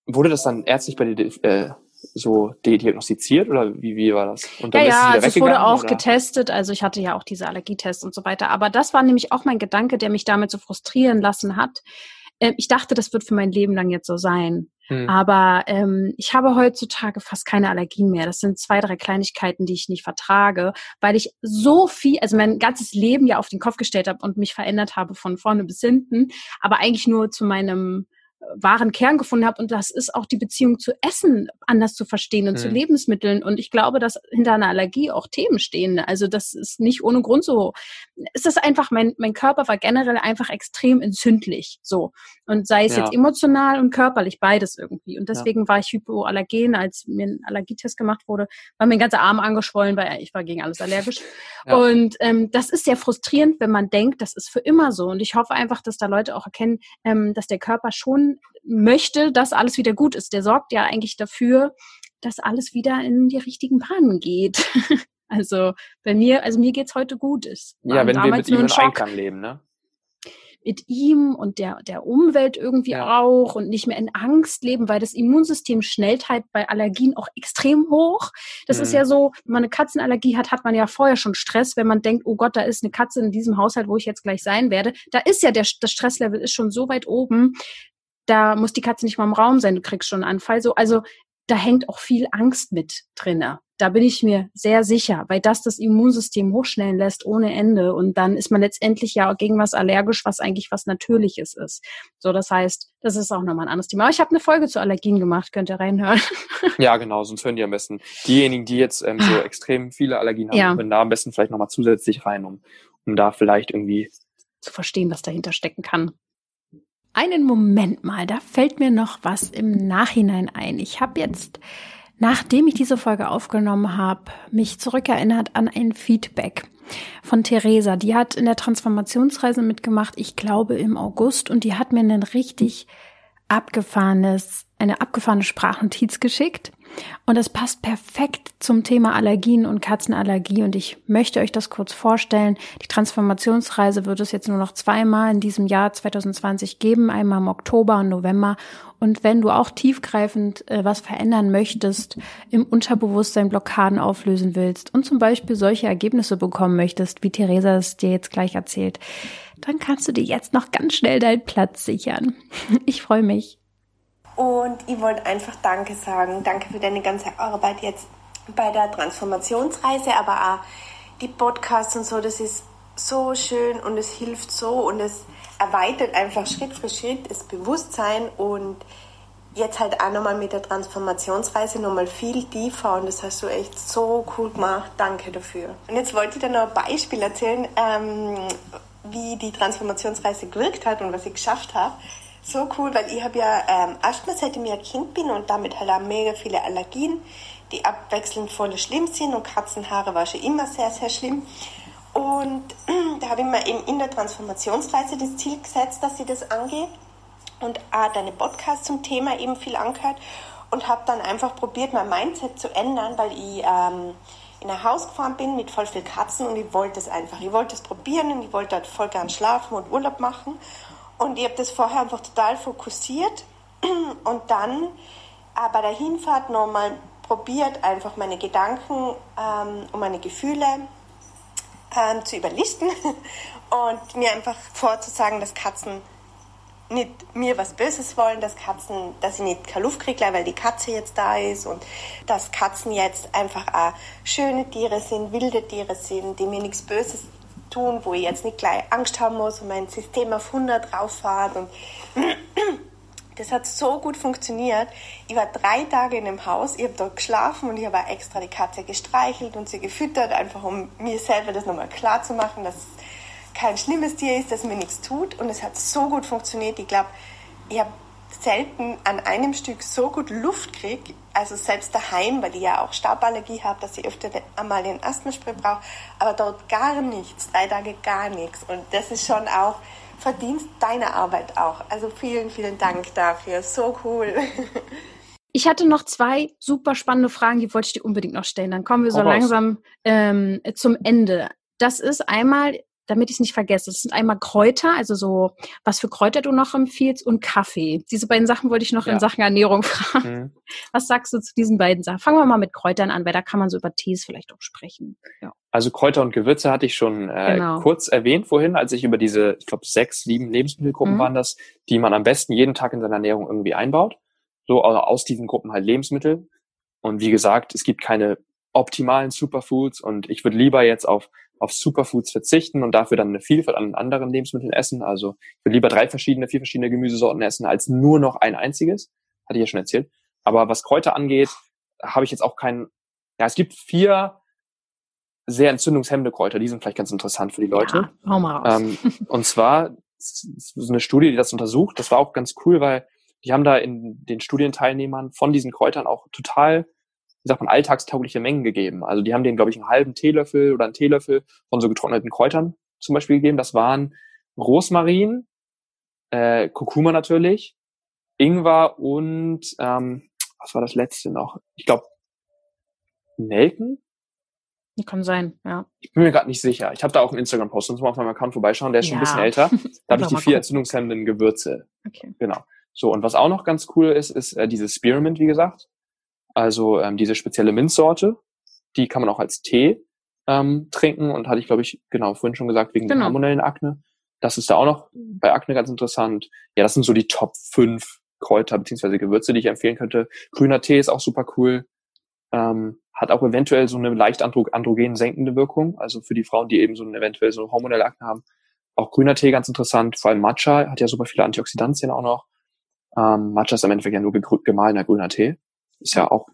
wurde das dann ärztlich bei dir äh, so diagnostiziert oder wie, wie war das? Und dann ja, ja, also es wurde auch oder? getestet, also ich hatte ja auch diese Allergietests und so weiter, aber das war nämlich auch mein Gedanke, der mich damit so frustrieren lassen hat. Ähm, ich dachte, das wird für mein Leben lang jetzt so sein. Hm. Aber ähm, ich habe heutzutage fast keine Allergien mehr. Das sind zwei, drei Kleinigkeiten, die ich nicht vertrage, weil ich so viel, also mein ganzes Leben ja auf den Kopf gestellt habe und mich verändert habe von vorne bis hinten, aber eigentlich nur zu meinem wahren Kern gefunden habe. Und das ist auch die Beziehung zu Essen anders zu verstehen und mhm. zu Lebensmitteln. Und ich glaube, dass hinter einer Allergie auch Themen stehen. Also das ist nicht ohne Grund so. Es ist einfach, mein, mein Körper war generell einfach extrem entzündlich. So. Und sei es ja. jetzt emotional und körperlich, beides irgendwie. Und deswegen ja. war ich hypoallergen, als mir ein Allergietest gemacht wurde, war mein ganzer Arm angeschwollen, weil ich war gegen alles allergisch. Ja. Und ähm, das ist sehr frustrierend, wenn man denkt, das ist für immer so. Und ich hoffe einfach, dass da Leute auch erkennen, ähm, dass der Körper schon möchte, dass alles wieder gut ist. Der sorgt ja eigentlich dafür, dass alles wieder in die richtigen Bahnen geht. also bei mir, also mir geht's heute gut. Es ja, wenn wir mit ihm in Einklang leben, ne? mit ihm und der, der Umwelt irgendwie ja. auch und nicht mehr in Angst leben, weil das Immunsystem schnellt halt bei Allergien auch extrem hoch. Das mhm. ist ja so, wenn man eine Katzenallergie hat, hat man ja vorher schon Stress, wenn man denkt, oh Gott, da ist eine Katze in diesem Haushalt, wo ich jetzt gleich sein werde. Da ist ja der, das Stresslevel ist schon so weit oben, da muss die Katze nicht mal im Raum sein, du kriegst schon einen Anfall. So, also da hängt auch viel Angst mit drinne. Da bin ich mir sehr sicher, weil das das Immunsystem hochschnellen lässt ohne Ende. Und dann ist man letztendlich ja gegen was allergisch, was eigentlich was Natürliches ist. So, das heißt, das ist auch nochmal ein anderes Thema. Aber ich habe eine Folge zu Allergien gemacht, könnt ihr reinhören. Ja, genau, sonst hören die am besten. Diejenigen, die jetzt ähm, so extrem viele Allergien haben, ja. können da am besten vielleicht nochmal zusätzlich rein, um, um da vielleicht irgendwie zu verstehen, was dahinter stecken kann. Einen Moment mal, da fällt mir noch was im Nachhinein ein. Ich habe jetzt, nachdem ich diese Folge aufgenommen habe, mich zurückerinnert an ein Feedback von Theresa. Die hat in der Transformationsreise mitgemacht, ich glaube im August, und die hat mir ein richtig abgefahrenes, eine abgefahrene Sprachnotiz geschickt. Und es passt perfekt zum Thema Allergien und Katzenallergie. Und ich möchte euch das kurz vorstellen. Die Transformationsreise wird es jetzt nur noch zweimal in diesem Jahr 2020 geben. Einmal im Oktober und November. Und wenn du auch tiefgreifend äh, was verändern möchtest, im Unterbewusstsein Blockaden auflösen willst und zum Beispiel solche Ergebnisse bekommen möchtest, wie Theresa es dir jetzt gleich erzählt, dann kannst du dir jetzt noch ganz schnell deinen Platz sichern. Ich freue mich. Und ich wollte einfach Danke sagen. Danke für deine ganze Arbeit jetzt bei der Transformationsreise, aber auch die Podcasts und so. Das ist so schön und es hilft so und es erweitert einfach Schritt für Schritt das Bewusstsein und jetzt halt auch nochmal mit der Transformationsreise nochmal viel tiefer und das hast du echt so cool gemacht. Danke dafür. Und jetzt wollte ich dir noch ein Beispiel erzählen, ähm, wie die Transformationsreise gewirkt hat und was ich geschafft habe. So cool, weil ich habe ja ähm, Asthma, seitdem ich ein Kind bin und damit halt auch mega viele Allergien, die abwechselnd voll schlimm sind und Katzenhaare war schon immer sehr, sehr schlimm. Und da habe ich mir eben in der Transformationsreise das Ziel gesetzt, dass sie das angeht und auch deine Podcasts zum Thema eben viel angehört und habe dann einfach probiert, mein Mindset zu ändern, weil ich ähm, in ein Haus gefahren bin mit voll viel Katzen und ich wollte es einfach. Ich wollte es probieren und ich wollte dort voll gern schlafen und Urlaub machen und ich habe das vorher einfach total fokussiert und dann äh, bei der Hinfahrt nochmal probiert, einfach meine Gedanken ähm, und meine Gefühle ähm, zu überlisten und mir einfach vorzusagen, dass Katzen nicht mir was Böses wollen, dass Katzen, dass ich nicht keine Luft kriege, weil die Katze jetzt da ist und dass Katzen jetzt einfach auch schöne Tiere sind, wilde Tiere sind, die mir nichts Böses tun, wo ich jetzt nicht gleich Angst haben muss und mein System auf 100 rauffahrt. Und das hat so gut funktioniert. Ich war drei Tage in dem Haus, ich habe dort geschlafen und ich habe extra die Katze gestreichelt und sie gefüttert, einfach um mir selber das nochmal klar zu machen, dass es kein schlimmes Tier ist, das mir nichts tut. Und es hat so gut funktioniert. Ich glaube, ich habe selten an einem Stück so gut Luft kriege, also selbst daheim, weil ich ja auch Stauballergie habe, dass ich öfter einmal den Asthmaspray brauche, aber dort gar nichts, drei Tage gar nichts. Und das ist schon auch Verdienst deiner Arbeit auch. Also vielen, vielen Dank dafür. So cool. Ich hatte noch zwei super spannende Fragen, die wollte ich dir unbedingt noch stellen. Dann kommen wir so oh, langsam ähm, zum Ende. Das ist einmal, damit ich es nicht vergesse. Das sind einmal Kräuter, also so, was für Kräuter du noch empfiehlst und Kaffee. Diese beiden Sachen wollte ich noch ja. in Sachen Ernährung fragen. Mhm. Was sagst du zu diesen beiden Sachen? Fangen wir mal mit Kräutern an, weil da kann man so über Tees vielleicht auch sprechen. Ja. Also Kräuter und Gewürze hatte ich schon äh, genau. kurz erwähnt vorhin, als ich über diese, ich glaube, sechs, sieben Lebensmittelgruppen mhm. waren das, die man am besten jeden Tag in seiner Ernährung irgendwie einbaut. So also aus diesen Gruppen halt Lebensmittel. Und wie gesagt, es gibt keine optimalen Superfoods und ich würde lieber jetzt auf auf Superfoods verzichten und dafür dann eine Vielfalt an anderen Lebensmitteln essen. Also ich würde lieber drei verschiedene, vier verschiedene Gemüsesorten essen, als nur noch ein einziges. Hatte ich ja schon erzählt. Aber was Kräuter angeht, habe ich jetzt auch keinen, ja, es gibt vier sehr entzündungshemmende Kräuter, die sind vielleicht ganz interessant für die Leute. Ja, hau mal raus. Ähm, und zwar so eine Studie, die das untersucht, das war auch ganz cool, weil die haben da in den Studienteilnehmern von diesen Kräutern auch total wie sagt man, alltagstaugliche Mengen gegeben. Also die haben denen, glaube ich, einen halben Teelöffel oder einen Teelöffel von so getrockneten Kräutern zum Beispiel gegeben. Das waren Rosmarin, äh, Kurkuma natürlich, Ingwer und ähm, was war das letzte noch? Ich glaube Nelken. Kann sein, ja. Ich bin mir gerade nicht sicher. Ich habe da auch einen Instagram-Post, sonst mal auf meinem Account vorbeischauen, der ist schon Ja. ein bisschen älter. Da habe ich die vier entzündungshemmenden Gewürze. Okay. Genau. So, und was auch noch ganz cool ist, ist äh, diese Spearmint, wie gesagt. Also ähm, diese spezielle Minzsorte. Die kann man auch als Tee ähm, trinken und hatte ich, glaube ich, genau, vorhin schon gesagt, wegen Genau. der hormonellen Akne. Das ist da auch noch bei Akne ganz interessant. Ja, das sind so die Top 5 Kräuter beziehungsweise Gewürze, die ich empfehlen könnte. Grüner Tee ist auch super cool. Ähm, hat auch eventuell so eine leicht andro androgen senkende Wirkung. Also für die Frauen, die eben so eine eventuell so hormonelle Akne haben. Auch grüner Tee ganz interessant. Vor allem Matcha hat ja super viele Antioxidantien auch noch. Ähm, Matcha ist im Endeffekt ja nur gemahlener grüner Tee. Ist ja auch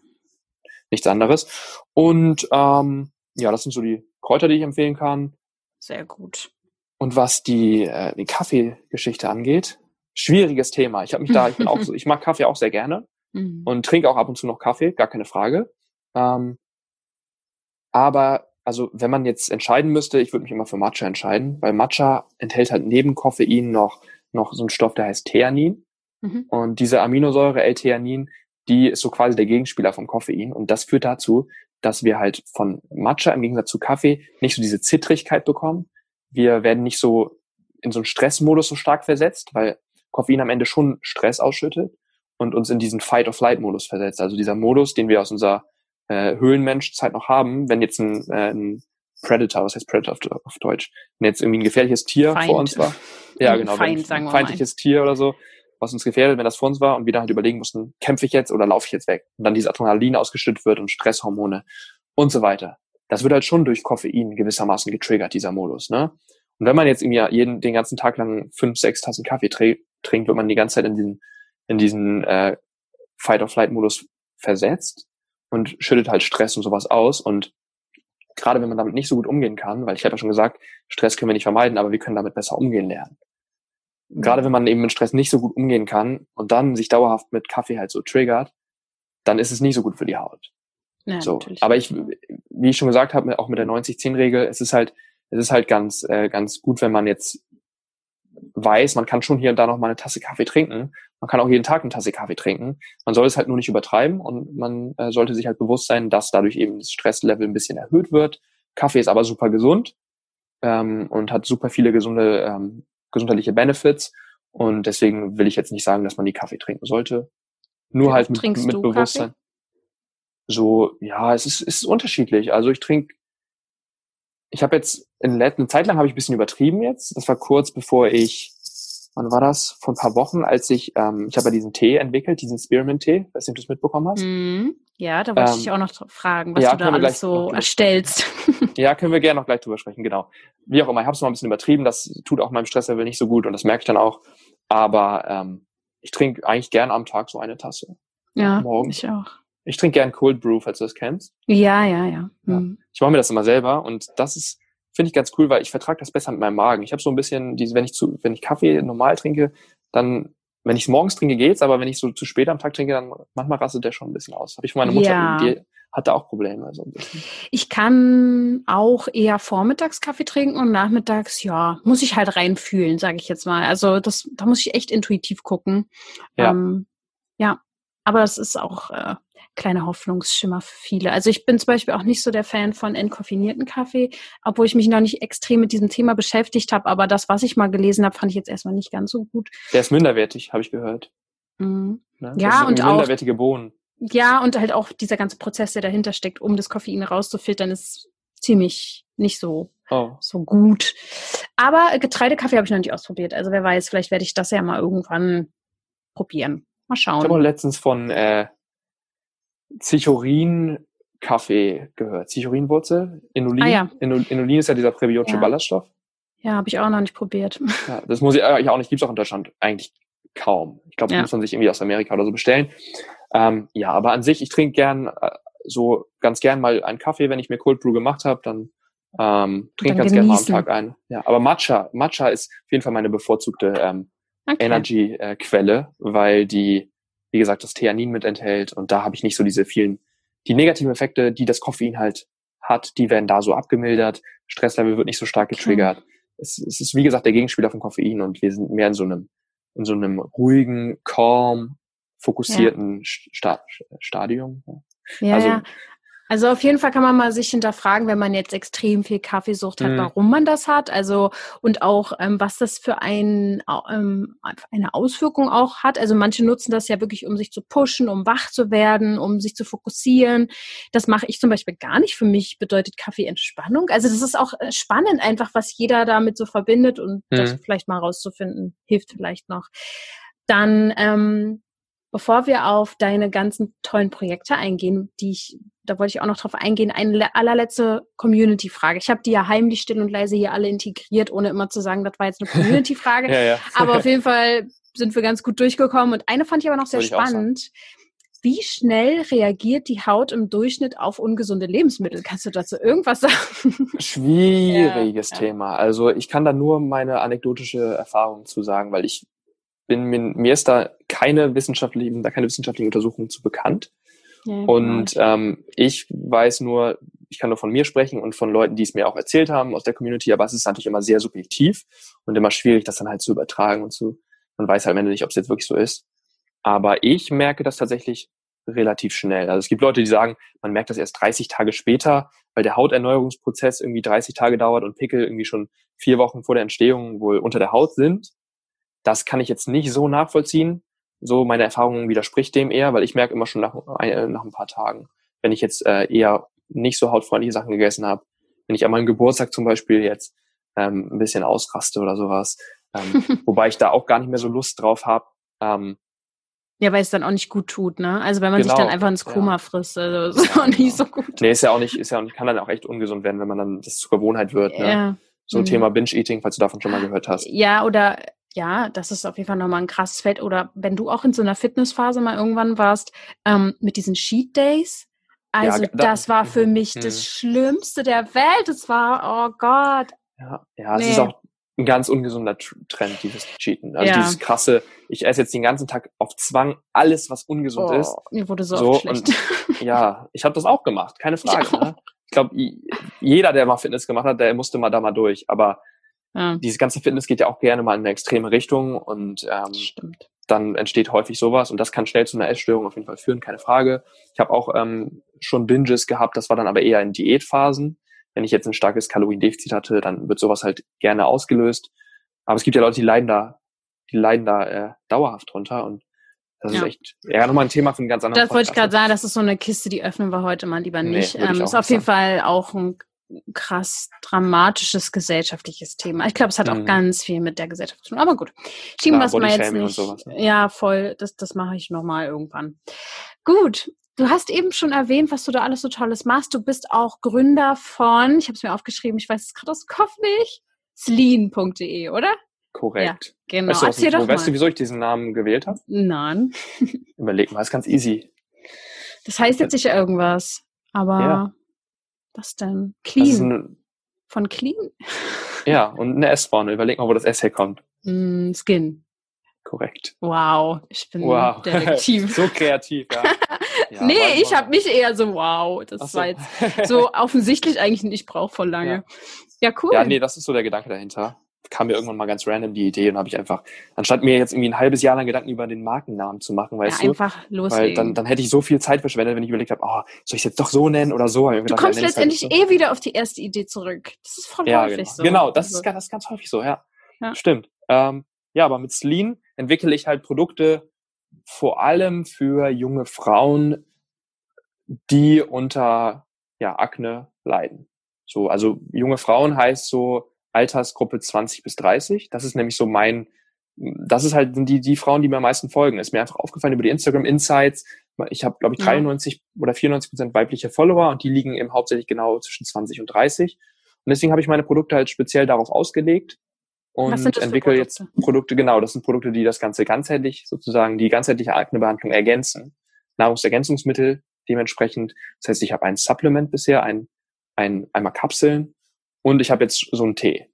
nichts anderes. Und ähm, ja, das sind so die Kräuter, die ich empfehlen kann. Sehr gut. Und was die, äh, die Kaffeegeschichte angeht, schwieriges Thema. Ich habe mich da, ich bin auch so, ich mag Kaffee auch sehr gerne Mhm. und trinke auch ab und zu noch Kaffee, gar keine Frage. Ähm, aber also wenn man jetzt entscheiden müsste, ich würde mich immer für Matcha entscheiden, weil Matcha enthält halt neben Koffein noch noch so einen Stoff, der heißt Theanin. Mhm. Und diese Aminosäure L-Theanin, die ist so quasi der Gegenspieler vom Koffein. Und das führt dazu, dass wir halt von Matcha im Gegensatz zu Kaffee nicht so diese Zittrigkeit bekommen. Wir werden nicht so in so einen Stressmodus so stark versetzt, weil Koffein am Ende schon Stress ausschüttet und uns in diesen Fight-of-Flight-Modus versetzt. Also dieser Modus, den wir aus unserer äh, Höhlenmenschzeit noch haben, wenn jetzt ein, äh, ein Predator, was heißt Predator auf, auf Deutsch, wenn jetzt irgendwie ein gefährliches Tier Feind. vor uns war. Ja, genau. Feind, ein feindliches Tier oder so, was uns gefährdet, wenn das vor uns war und wir dann halt überlegen mussten, kämpfe ich jetzt oder laufe ich jetzt weg? Und dann dieses Adrenalin ausgeschüttet wird und Stresshormone und so weiter. Das wird halt schon durch Koffein gewissermaßen getriggert, dieser Modus, ne? Und wenn man jetzt irgendwie jeden, den ganzen Tag lang fünf, sechs Tassen Kaffee tr- trinkt, wird man die ganze Zeit in diesen, in diesen äh, Fight-or-Flight-Modus versetzt und schüttet halt Stress und sowas aus. Und gerade wenn man damit nicht so gut umgehen kann, weil ich habe ja schon gesagt, Stress können wir nicht vermeiden, aber wir können damit besser umgehen lernen. Gerade wenn man eben mit Stress nicht so gut umgehen kann und dann sich dauerhaft mit Kaffee halt so triggert, dann ist es nicht so gut für die Haut. Ja, so. natürlich. Aber ich, wie ich schon gesagt habe, auch mit der 90-10-Regel, es ist halt, es ist halt ganz, äh, ganz gut, wenn man jetzt weiß, man kann schon hier und da noch mal eine Tasse Kaffee trinken. Man kann auch jeden Tag eine Tasse Kaffee trinken. Man soll es halt nur nicht übertreiben und man äh, sollte sich halt bewusst sein, dass dadurch eben das Stresslevel ein bisschen erhöht wird. Kaffee ist aber super gesund ähm, und hat super viele gesunde ähm, gesundheitliche Benefits und deswegen will ich jetzt nicht sagen, dass man die Kaffee trinken sollte. Nur halt mit, mit Bewusstsein. So, ja, es ist, es ist unterschiedlich. Also ich trinke, ich habe jetzt in letzten Zeit lang habe ich ein bisschen übertrieben jetzt. Das war kurz bevor ich, wann war das? Vor ein paar Wochen, als ich, ähm, ich habe ja diesen Tee entwickelt, diesen Spearmint-Tee, weiß nicht, ob du es mitbekommen hast. Mhm. Ja, da wollte ich Ähm, dich auch noch fragen, was ja, du da alles so erstellst. Ja, können wir gerne noch gleich drüber sprechen, genau. Wie auch immer, ich habe es mal ein bisschen übertrieben, das tut auch meinem Stresslevel nicht so gut und das merke ich dann auch. Aber ähm, ich trinke eigentlich gern am Tag so eine Tasse. ja, morgens. ich auch. Ich trinke gern Cold Brew, falls du das kennst. Ja, ja, ja. Ja. Mhm. Ich mache mir das immer selber und das ist, finde ich ganz cool, weil ich vertrage das besser mit meinem Magen. Ich habe so ein bisschen, diese, wenn ich zu, wenn ich Kaffee normal trinke, dann, wenn ich es morgens trinke, geht's, aber wenn ich so zu spät am Tag trinke, dann manchmal rastet der schon ein bisschen aus. Habe ich von meiner Mutter, Ja. die hatte auch Probleme. So ein bisschen. Ich kann auch eher vormittags Kaffee trinken und nachmittags, ja, muss ich halt reinfühlen, sage ich jetzt mal. Also das, da muss ich echt intuitiv gucken. Ja. Ähm, ja, aber es ist auch äh, kleiner Hoffnungsschimmer für viele. Also ich bin zum Beispiel auch nicht so der Fan von entkoffinierten Kaffee, obwohl ich mich noch nicht extrem mit diesem Thema beschäftigt habe. Aber das, was ich mal gelesen habe, fand ich jetzt erstmal nicht ganz so gut. Der ist minderwertig, habe ich gehört. Mhm. Ne? Ja, und auch- minderwertige Bohnen. Ja, und halt auch dieser ganze Prozess, der dahinter steckt, um das Koffein rauszufiltern, ist ziemlich nicht so Oh. so gut. Aber Getreidekaffee habe ich noch nicht ausprobiert. Also wer weiß, vielleicht werde ich das ja mal irgendwann probieren. Mal Ich habe auch schauen. letztens von äh, Zichorin-Kaffee gehört. Zichorinwurzel, Inulin. Ah, ja. Inul Inulin ist ja dieser präbiotische Ja. Ballaststoff. Ja, habe ich auch noch nicht probiert. Ja, das muss ich eigentlich auch nicht, gibt's auch in Deutschland eigentlich kaum. Ich glaube, Ja. muss man sich irgendwie aus Amerika oder so bestellen. Ähm, ja, aber an sich, ich trinke gern äh, so ganz gern mal einen Kaffee, wenn ich mir Cold Brew gemacht habe, dann ähm, trinke ganz gern mal am genießen. Tag ein. Ja, aber Matcha, Matcha ist auf jeden Fall meine bevorzugte ähm, Okay. Energy-Quelle, weil die, wie gesagt, das Theanin mit enthält und da habe ich nicht so diese vielen, die negativen Effekte, die das Koffein halt hat, die werden da so abgemildert, Stresslevel wird nicht so stark getriggert. Es, es ist, wie gesagt, der Gegenspieler von Koffein und wir sind mehr in so einem, in so einem ruhigen, calm, fokussierten Sta Stadium. Ja, also- ja. Also auf jeden Fall kann man mal sich hinterfragen, wenn man jetzt extrem viel Kaffeesucht hat, mhm. warum man das hat. Also und auch ähm, was das für ein, ähm, eine Auswirkung auch hat. Also manche nutzen das ja wirklich, um sich zu pushen, um wach zu werden, um sich zu fokussieren. Das mache ich zum Beispiel gar nicht. Für mich bedeutet Kaffee Entspannung. Also das ist auch äh, spannend einfach, was jeder damit so verbindet und mhm. das vielleicht mal rauszufinden, hilft vielleicht noch. Dann ähm, Bevor wir auf deine ganzen tollen Projekte eingehen, die ich, da wollte ich auch noch drauf eingehen, eine allerletzte Community-Frage. Ich habe die ja heimlich still und leise hier alle integriert, ohne immer zu sagen, das war jetzt eine Community-Frage. ja, ja. aber auf jeden Fall sind wir ganz gut durchgekommen. Und eine fand ich aber noch sehr spannend. Wie schnell reagiert die Haut im Durchschnitt auf ungesunde Lebensmittel? Kannst du dazu irgendwas sagen? Schwieriges ja, Thema. Also ich kann da nur meine anekdotische Erfahrung zu sagen, weil ich bin mir, mir ist da keine wissenschaftlichen, da keine wissenschaftlichen Untersuchungen zu bekannt. Ja, und genau. ähm, ich weiß nur, ich kann nur von mir sprechen und von Leuten, die es mir auch erzählt haben aus der Community, aber es ist natürlich immer sehr subjektiv und immer schwierig, das dann halt zu übertragen und zu, man weiß halt am Ende nicht, ob es jetzt wirklich so ist. Aber ich merke das tatsächlich relativ schnell. Also es gibt Leute, die sagen, man merkt das erst 30 Tage später, weil der Hauterneuerungsprozess irgendwie 30 Tage dauert und Pickel irgendwie schon vier Wochen vor der Entstehung wohl unter der Haut sind. Das kann ich jetzt nicht so nachvollziehen. So meine Erfahrung widerspricht dem eher, weil ich merke immer schon nach, äh, nach ein paar Tagen, wenn ich jetzt äh, eher nicht so hautfreundliche Sachen gegessen habe, wenn ich an meinem Geburtstag zum Beispiel jetzt ähm, ein bisschen ausraste oder sowas, ähm, wobei ich da auch gar nicht mehr so Lust drauf habe. Ähm, ja, weil es dann auch nicht gut tut, ne? Also wenn man genau, sich dann genau, einfach ins Koma ja. frisst, also ist auch nicht genau. so gut. Nee, ist ja auch nicht, ist ja kann dann auch echt ungesund werden, wenn man dann das zur Gewohnheit wird, ne? Ja. So mhm. Thema Binge-Eating, falls du davon schon mal gehört hast. Ja, oder ja, das ist auf jeden Fall nochmal ein krasses Feld. Oder wenn du auch in so einer Fitnessphase mal irgendwann warst, ähm, mit diesen Cheat Days. Also ja, da, das war für mich mh. das Schlimmste der Welt. Das war, oh Gott. Ja, ja, nee. es ist auch ein ganz ungesunder Trend, dieses Cheaten. Also ja. dieses krasse, ich esse jetzt den ganzen Tag auf Zwang alles, was ungesund oh, ist. Mir wurde so, so schlecht. Und, ja, ich habe das auch gemacht, keine Frage. Ich, ne? ich glaube, jeder, der mal Fitness gemacht hat, der musste mal da mal durch. Aber ja. Diese ganze Fitness geht ja auch gerne mal in eine extreme Richtung und ähm, dann entsteht häufig sowas und das kann schnell zu einer Essstörung auf jeden Fall führen, keine Frage. Ich habe auch ähm, schon Binges gehabt, das war dann aber eher in Diätphasen. Wenn ich jetzt ein starkes Kaloriendefizit hatte, dann wird sowas halt gerne ausgelöst. Aber es gibt ja Leute, die leiden da, die leiden da äh, dauerhaft drunter und das ja. ist echt ja nochmal ein Thema für einen ganz anderen Das wollte ich gerade sagen, das ist so eine Kiste, die öffnen wir heute mal lieber nicht. Nee, ähm, ist auf jeden Fall auch ein krass dramatisches gesellschaftliches Thema. Ich glaube, es hat mhm. auch ganz viel mit der Gesellschaft zu tun. Aber gut, schieben wir es mal jetzt nicht. Sowas, ja. ja, voll. Das, das mache ich nochmal irgendwann. Gut. Du hast eben schon erwähnt, was du da alles so Tolles machst. Du bist auch Gründer von, ich habe es mir aufgeschrieben, ich weiß es gerade aus dem Kopf nicht, sleen.de, oder? Korrekt. Ja, genau. Weißt du, Erzähl doch weißt du, wieso ich diesen Namen gewählt habe? Nein. Überleg mal, ist ganz easy. Das heißt jetzt sicher irgendwas, aber ja. Was denn? Clean. Eine, Von Clean? Ja, und eine S-Vorne. Überleg mal, wo das S herkommt. Mm, Skin. Korrekt. Wow, ich bin wow. Detektiv. so kreativ, ja. ja nee, ich habe mich eher so, wow, das so. war jetzt so offensichtlich eigentlich nicht, ich brauche voll lange. Ja. ja, cool. Ja, nee, das ist so der Gedanke dahinter kam mir irgendwann mal ganz random die Idee und habe ich einfach, anstatt mir jetzt irgendwie ein halbes Jahr lang Gedanken über den Markennamen zu machen, weißt ja, du? einfach loslegen. Weil dann, dann hätte ich so viel Zeit verschwendet, wenn ich überlegt habe, oh, soll ich es jetzt doch so nennen oder so? Du gedacht, kommst halt letztendlich halt so. eh wieder auf die erste Idee zurück. Das ist voll ja, häufig genau. so. Genau, das, also. ist, das ist ganz häufig so, ja. ja. Stimmt. Ähm, ja, aber mit Sleen entwickle ich halt Produkte vor allem für junge Frauen, die unter ja, Akne leiden. So, also junge Frauen heißt so Altersgruppe 20 bis 30. Das ist nämlich so mein, das ist halt die, die Frauen, die mir am meisten folgen. Ist mir einfach aufgefallen über die Instagram Insights. Ich habe, glaube ich, 93 ja. oder 94 Prozent weibliche Follower und die liegen eben hauptsächlich genau zwischen 20 und 30. Und deswegen habe ich meine Produkte halt speziell darauf ausgelegt und entwickle jetzt Produkte, genau, das sind Produkte, die das Ganze ganzheitlich sozusagen, die ganzheitliche Aknebehandlung ergänzen. Nahrungsergänzungsmittel dementsprechend. Das heißt, ich habe ein Supplement bisher, ein, ein, einmal Kapseln und ich habe jetzt so einen Tee.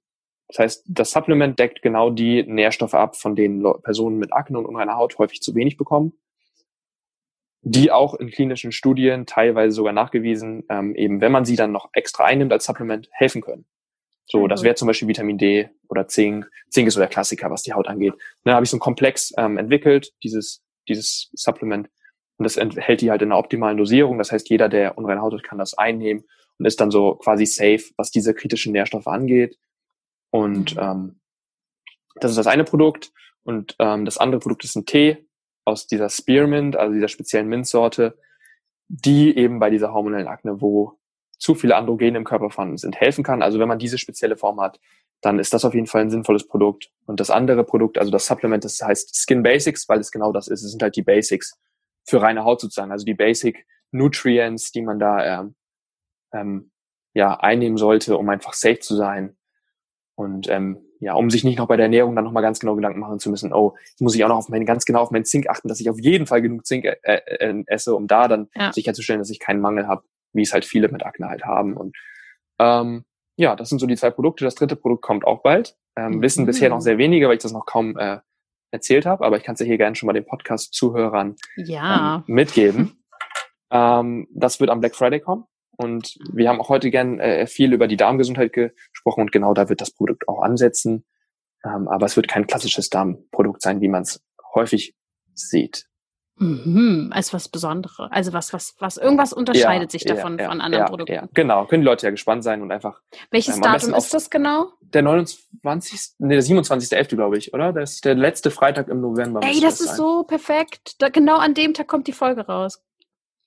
Das heißt, das Supplement deckt genau die Nährstoffe ab, von denen Personen mit Akne und unreiner Haut häufig zu wenig bekommen, die auch in klinischen Studien teilweise sogar nachgewiesen, ähm, eben wenn man sie dann noch extra einnimmt als Supplement, helfen können. So, das wäre zum Beispiel Vitamin D oder Zink. Zink ist so der Klassiker, was die Haut angeht. Da habe ich so einen Komplex ähm, entwickelt, dieses, dieses Supplement, Und das enthält die halt in einer optimalen Dosierung. Das heißt, jeder, der unreine Haut hat, kann das einnehmen und ist dann so quasi safe, was diese kritischen Nährstoffe angeht. Und mhm. ähm, das ist das eine Produkt. Und ähm, das andere Produkt ist ein Tee aus dieser Spearmint, also dieser speziellen Minzsorte, die eben bei dieser hormonellen Akne, wo zu viele Androgene im Körper vorhanden sind, helfen kann. Also wenn man diese spezielle Form hat, dann ist das auf jeden Fall ein sinnvolles Produkt. Und das andere Produkt, also das Supplement, das heißt Skin Basics, weil es genau das ist. Es sind halt die Basics für reine Haut sozusagen, also die Basic Nutrients, die man da ähm, ähm, ja einnehmen sollte, um einfach safe zu sein. Und ähm, ja, um sich nicht noch bei der Ernährung dann nochmal ganz genau Gedanken machen zu müssen, oh, ich muss ich auch noch auf mein, ganz genau auf meinen Zink achten, dass ich auf jeden Fall genug Zink äh, äh, esse, um da dann ja. sicherzustellen, dass ich keinen Mangel habe, wie es halt viele mit Akne halt haben. Und ähm, ja, das sind so die zwei Produkte. Das dritte Produkt kommt auch bald. Ähm, mhm. Wissen bisher noch sehr wenige, weil ich das noch kaum äh, erzählt habe, aber ich kann es ja hier gerne schon mal den Podcast-Zuhörern ja. ähm, mitgeben. ähm, das wird am Black Friday kommen. Und wir haben auch heute gern äh, viel über die Darmgesundheit gesprochen und genau da wird das Produkt auch ansetzen. Ähm, aber es wird kein klassisches Darmprodukt sein, wie man es häufig sieht. Mhm, als was Besonderes. Also was, was, was, irgendwas unterscheidet ja, sich davon ja, von anderen ja, Produkten. Genau. Können die Leute ja gespannt sein und einfach. Welches ähm, Datum ist das genau? Der 29. Nee, der 27.11., glaube ich, oder? Das ist der letzte Freitag im November. Ey, das, das ist sein. so perfekt. Da, genau an dem Tag kommt die Folge raus.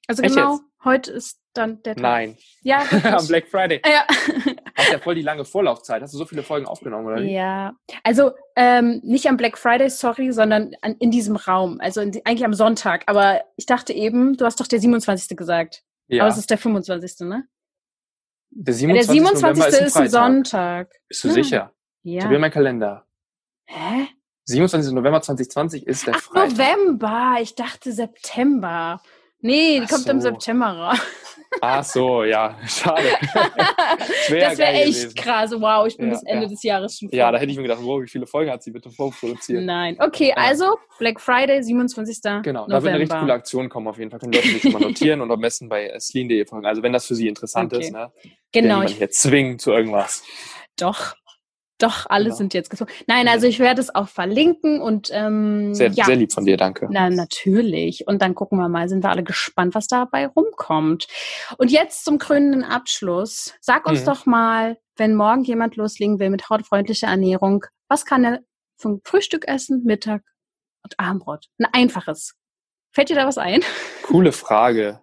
Also Echt genau, jetzt? heute ist dann der Tag. Nein. Ja. Am Black Friday. Ja. Hast ja voll die lange Vorlaufzeit. Hast du so viele Folgen aufgenommen, oder? Ja. Also ähm, nicht am Black Friday, sorry, sondern an, in diesem Raum. Also in, eigentlich am Sonntag. Aber ich dachte eben, du hast doch der 27. gesagt. Ja. Aber es ist der 25. ne? Der 27. Der 27. ist, ein, ist ein Sonntag. Bist du ja. sicher? Ja. Ich habe hier meinen Kalender. Hä? 27. November 2020 ist der Ach, Freitag. November. Ich dachte September. Nee, die Ach kommt so. im September raus. Ach so, ja, schade. das wäre echt gewesen. krass. Wow, ich bin ja, bis Ende ja. des Jahres schon vor. Ja, da hätte ich mir gedacht, wow, wie viele Folgen hat sie bitte vorproduziert? Nein. Okay, also Black Friday, 27. Genau, November. da wird eine richtig coole Aktion kommen auf jeden Fall. Können Leute sich mal notieren und am besten bei sleen.de folgen. Also wenn das für sie interessant okay. ist, ne? Genau. Ich jetzt zwingen zu irgendwas. Doch. Doch, alle genau. sind jetzt gezogen. Nein, also ich werde es auch verlinken und ähm, sehr, ja. sehr lieb von dir, danke. Na, natürlich. Und dann gucken wir mal, sind wir alle gespannt, was dabei rumkommt. Und jetzt zum krönenden Abschluss. Sag uns mhm. doch mal, wenn morgen jemand loslegen will mit hautfreundlicher Ernährung, was kann er zum Frühstück essen, Mittag und Abendbrot? Ein einfaches. Fällt dir da was ein? Coole Frage.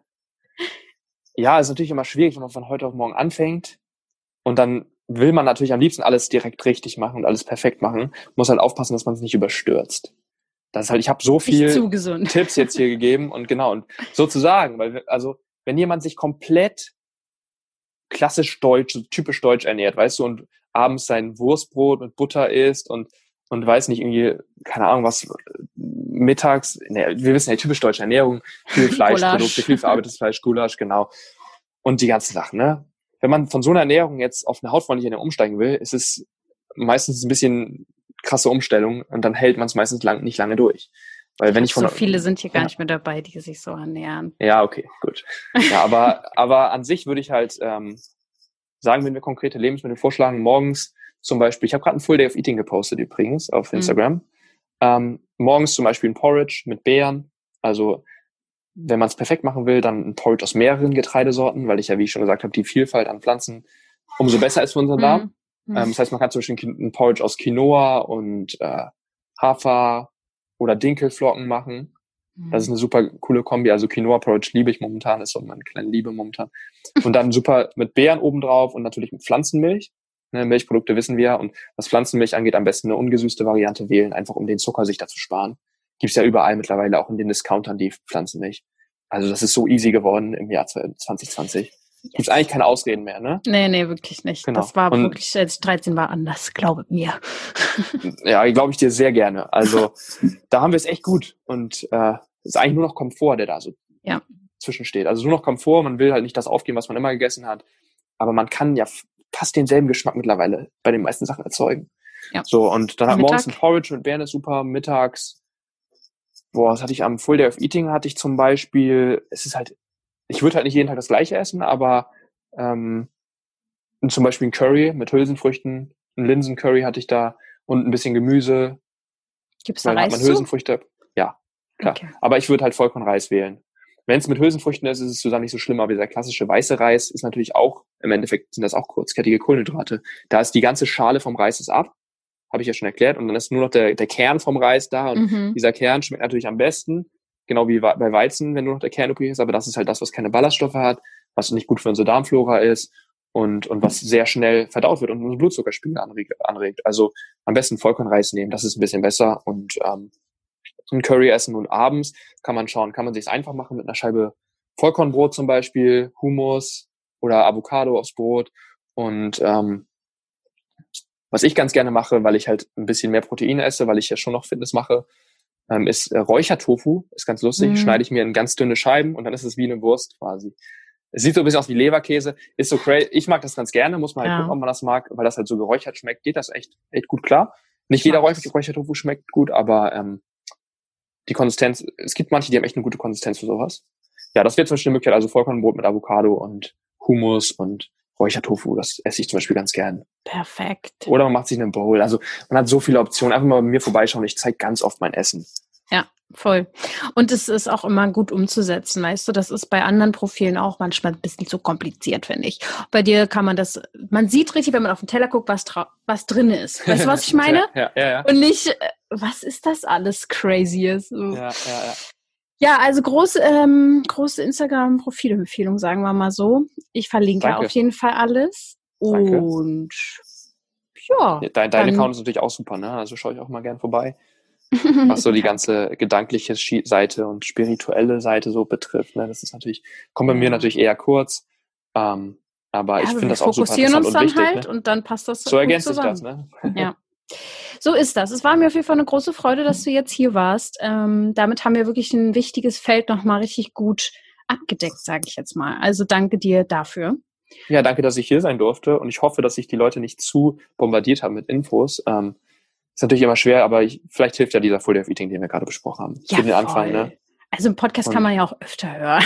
Ja, ist natürlich immer schwierig, wenn man von heute auf morgen anfängt und dann will man natürlich am liebsten alles direkt richtig machen und alles perfekt machen, muss halt aufpassen, dass man es nicht überstürzt. Das ist halt, ich habe so viel Tipps jetzt hier gegeben und genau, und sozusagen, weil, also, wenn jemand sich komplett klassisch deutsch, typisch deutsch ernährt, weißt du, und abends sein Wurstbrot mit Butter isst und, und weiß nicht, irgendwie, keine Ahnung, was, mittags, ne, wir wissen ja, typisch deutsche Ernährung, viel Fleischprodukte, viel verarbeitetes Fleisch, Gulasch, genau. Und die ganzen Sachen, ne? Wenn man von so einer Ernährung jetzt auf eine hautfreundliche Ernährung umsteigen will, ist es meistens ein bisschen krasse Umstellung und dann hält man es meistens lang, nicht lange durch. Weil wenn ich von so viele sind hier gar nicht mehr dabei, die sich so ernähren. Ja, okay, gut. Ja, aber aber an sich würde ich halt ähm, sagen, wenn wir konkrete Lebensmittel vorschlagen, morgens zum Beispiel, ich habe gerade ein Full Day of Eating gepostet übrigens auf mhm. Instagram. Mhm. Ähm, morgens zum Beispiel ein Porridge mit Beeren, also wenn man es perfekt machen will, dann ein Porridge aus mehreren Getreidesorten, weil ich ja, wie ich schon gesagt habe, die Vielfalt an Pflanzen umso besser ist für unseren Darm. Mhm. Ähm, das heißt, man kann zum Beispiel ein Porridge aus Quinoa und äh, Hafer oder Dinkelflocken machen. Mhm. Das ist eine super coole Kombi. Also Quinoa Porridge liebe ich momentan, ist so meine kleine Liebe momentan. Und dann super mit Beeren obendrauf und natürlich mit Pflanzenmilch. Ne, Milchprodukte wissen wir. Und was Pflanzenmilch angeht, am besten eine ungesüßte Variante wählen, einfach um den Zucker sich da zu sparen gibt's ja überall mittlerweile auch in den Discountern die Pflanzenmilch. Also das ist so easy geworden im Jahr 2020. Gibt's eigentlich keine Ausreden mehr, ne? Nee, nee, wirklich nicht. Genau. Das war und, wirklich, als ich 13 war, anders, glaube mir. ja, glaube ich dir sehr gerne. Also da haben wir es echt gut. Und äh, es ist eigentlich nur noch Komfort, der da so ja. zwischensteht. Also nur noch Komfort, man will halt nicht das aufgeben, was man immer gegessen hat. Aber man kann ja fast denselben Geschmack mittlerweile bei den meisten Sachen erzeugen. Ja. So, und dann hat morgens ein Porridge mit Beeren ist super, mittags boah, was hatte ich am Full Day of Eating hatte ich zum Beispiel, es ist halt, ich würde halt nicht jeden Tag das gleiche essen, aber ähm, zum Beispiel ein Curry mit Hülsenfrüchten, ein Linsencurry hatte ich da und ein bisschen Gemüse. Gibt's da Reis man Hülsenfrüchte. Ja, klar. Okay. Aber ich würde halt Vollkornreis wählen. Wenn es mit Hülsenfrüchten ist, ist es sogar nicht so schlimm, aber dieser klassische weiße Reis ist natürlich auch, im Endeffekt sind das auch kurzkettige Kohlenhydrate. Da ist die ganze Schale vom Reis ist ab, habe ich ja schon erklärt, und dann ist nur noch der, der Kern vom Reis da. Und mhm. dieser Kern schmeckt natürlich am besten, genau wie bei Weizen, wenn nur noch der Kern übrig ist, aber das ist halt das, was keine Ballaststoffe hat, was nicht gut für unsere Darmflora ist und, und was sehr schnell verdaut wird und unseren Blutzuckerspiegel anregt. Also am besten Vollkornreis nehmen, das ist ein bisschen besser. Und ähm, ein Curry essen und abends. Kann man schauen, kann man sich einfach machen mit einer Scheibe Vollkornbrot zum Beispiel, Hummus oder Avocado aufs Brot. Und ähm, was ich ganz gerne mache, weil ich halt ein bisschen mehr Protein esse, weil ich ja schon noch Fitness mache, ähm, ist äh, Räuchertofu. Ist ganz lustig. Mhm. Schneide ich mir in ganz dünne Scheiben und dann ist es wie eine Wurst quasi. Es sieht so ein bisschen aus wie Leberkäse. Ist so crazy. Ich mag das ganz gerne. Muss man halt ja. gucken, ob man das mag, weil das halt so geräuchert schmeckt. Geht das echt, echt gut klar. Nicht jeder Räuchertofu schmeckt gut, aber ähm, die Konsistenz, es gibt manche, die haben echt eine gute Konsistenz für sowas. Ja, das wäre zum Beispiel eine Möglichkeit. Also Vollkornbrot mit Avocado und Hummus und Räuchertofu, das esse ich zum Beispiel ganz gern. Perfekt. Oder man macht sich eine Bowl. Also man hat so viele Optionen. Einfach mal bei mir vorbeischauen. Ich zeige ganz oft mein Essen. Ja, voll. Und es ist auch immer gut umzusetzen, weißt du, das ist bei anderen Profilen auch manchmal ein bisschen zu kompliziert, finde ich. Bei dir kann man das, man sieht richtig, wenn man auf den Teller guckt, was, was drin ist. Weißt du, was ich meine? ja, ja, ja, Und nicht, äh, was ist das alles Crazyes? Ja, ja, ja. Ja, also große, ähm, große Instagram-Profilempfehlung, sagen wir mal so. Ich verlinke Danke. auf jeden Fall alles. Danke. Und ja. Dein, dein Account ist natürlich auch super, ne? Also schaue ich auch mal gern vorbei. Was so die ganze gedankliche Seite und spirituelle Seite so betrifft. Ne? Das ist natürlich, kommt bei mir natürlich eher kurz. Ähm, aber ja, ich finde das auch super interessant uns dann und wichtig. Halt ne? und dann passt das so. So ergänzt sich das, ne? Ja. So ist das. Es war mir auf jeden Fall eine große Freude, dass du jetzt hier warst. Ähm, damit haben wir wirklich ein wichtiges Feld nochmal richtig gut abgedeckt, sage ich jetzt mal. Also danke dir dafür. Ja, danke, dass ich hier sein durfte und ich hoffe, dass ich die Leute nicht zu bombardiert habe mit Infos. Ähm, ist natürlich immer schwer, aber ich, vielleicht hilft ja dieser Full Day of Eating, den wir gerade besprochen haben. Ja, Für den Anfang, ne? Also im Podcast und kann man ja auch öfter hören.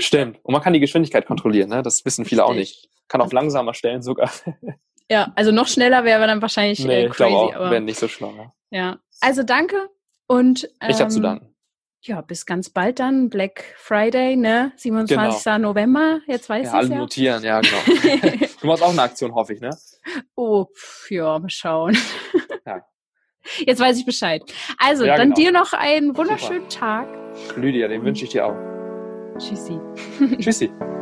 Stimmt. Und man kann die Geschwindigkeit kontrollieren, ne? Das wissen viele Richtig. auch nicht. Kann auch langsamer stellen sogar. Ja, also noch schneller wäre dann wahrscheinlich nee, äh, crazy. Ich aber nicht so schnell. Ja, also danke und ähm, ich habe zu danken. Ja, bis ganz bald dann. Black Friday, ne? 27. Genau. November. Jetzt weiß ich ja. Alle ja. notieren, ja, genau. du machst auch eine Aktion, hoffe ich, ne? Oh, pf, ja, mal schauen. Ja. Jetzt weiß ich Bescheid. Also, ja, dann genau. dir noch einen wunderschönen Super. Tag. Lydia, den wünsche ich dir auch. Tschüssi. Tschüssi.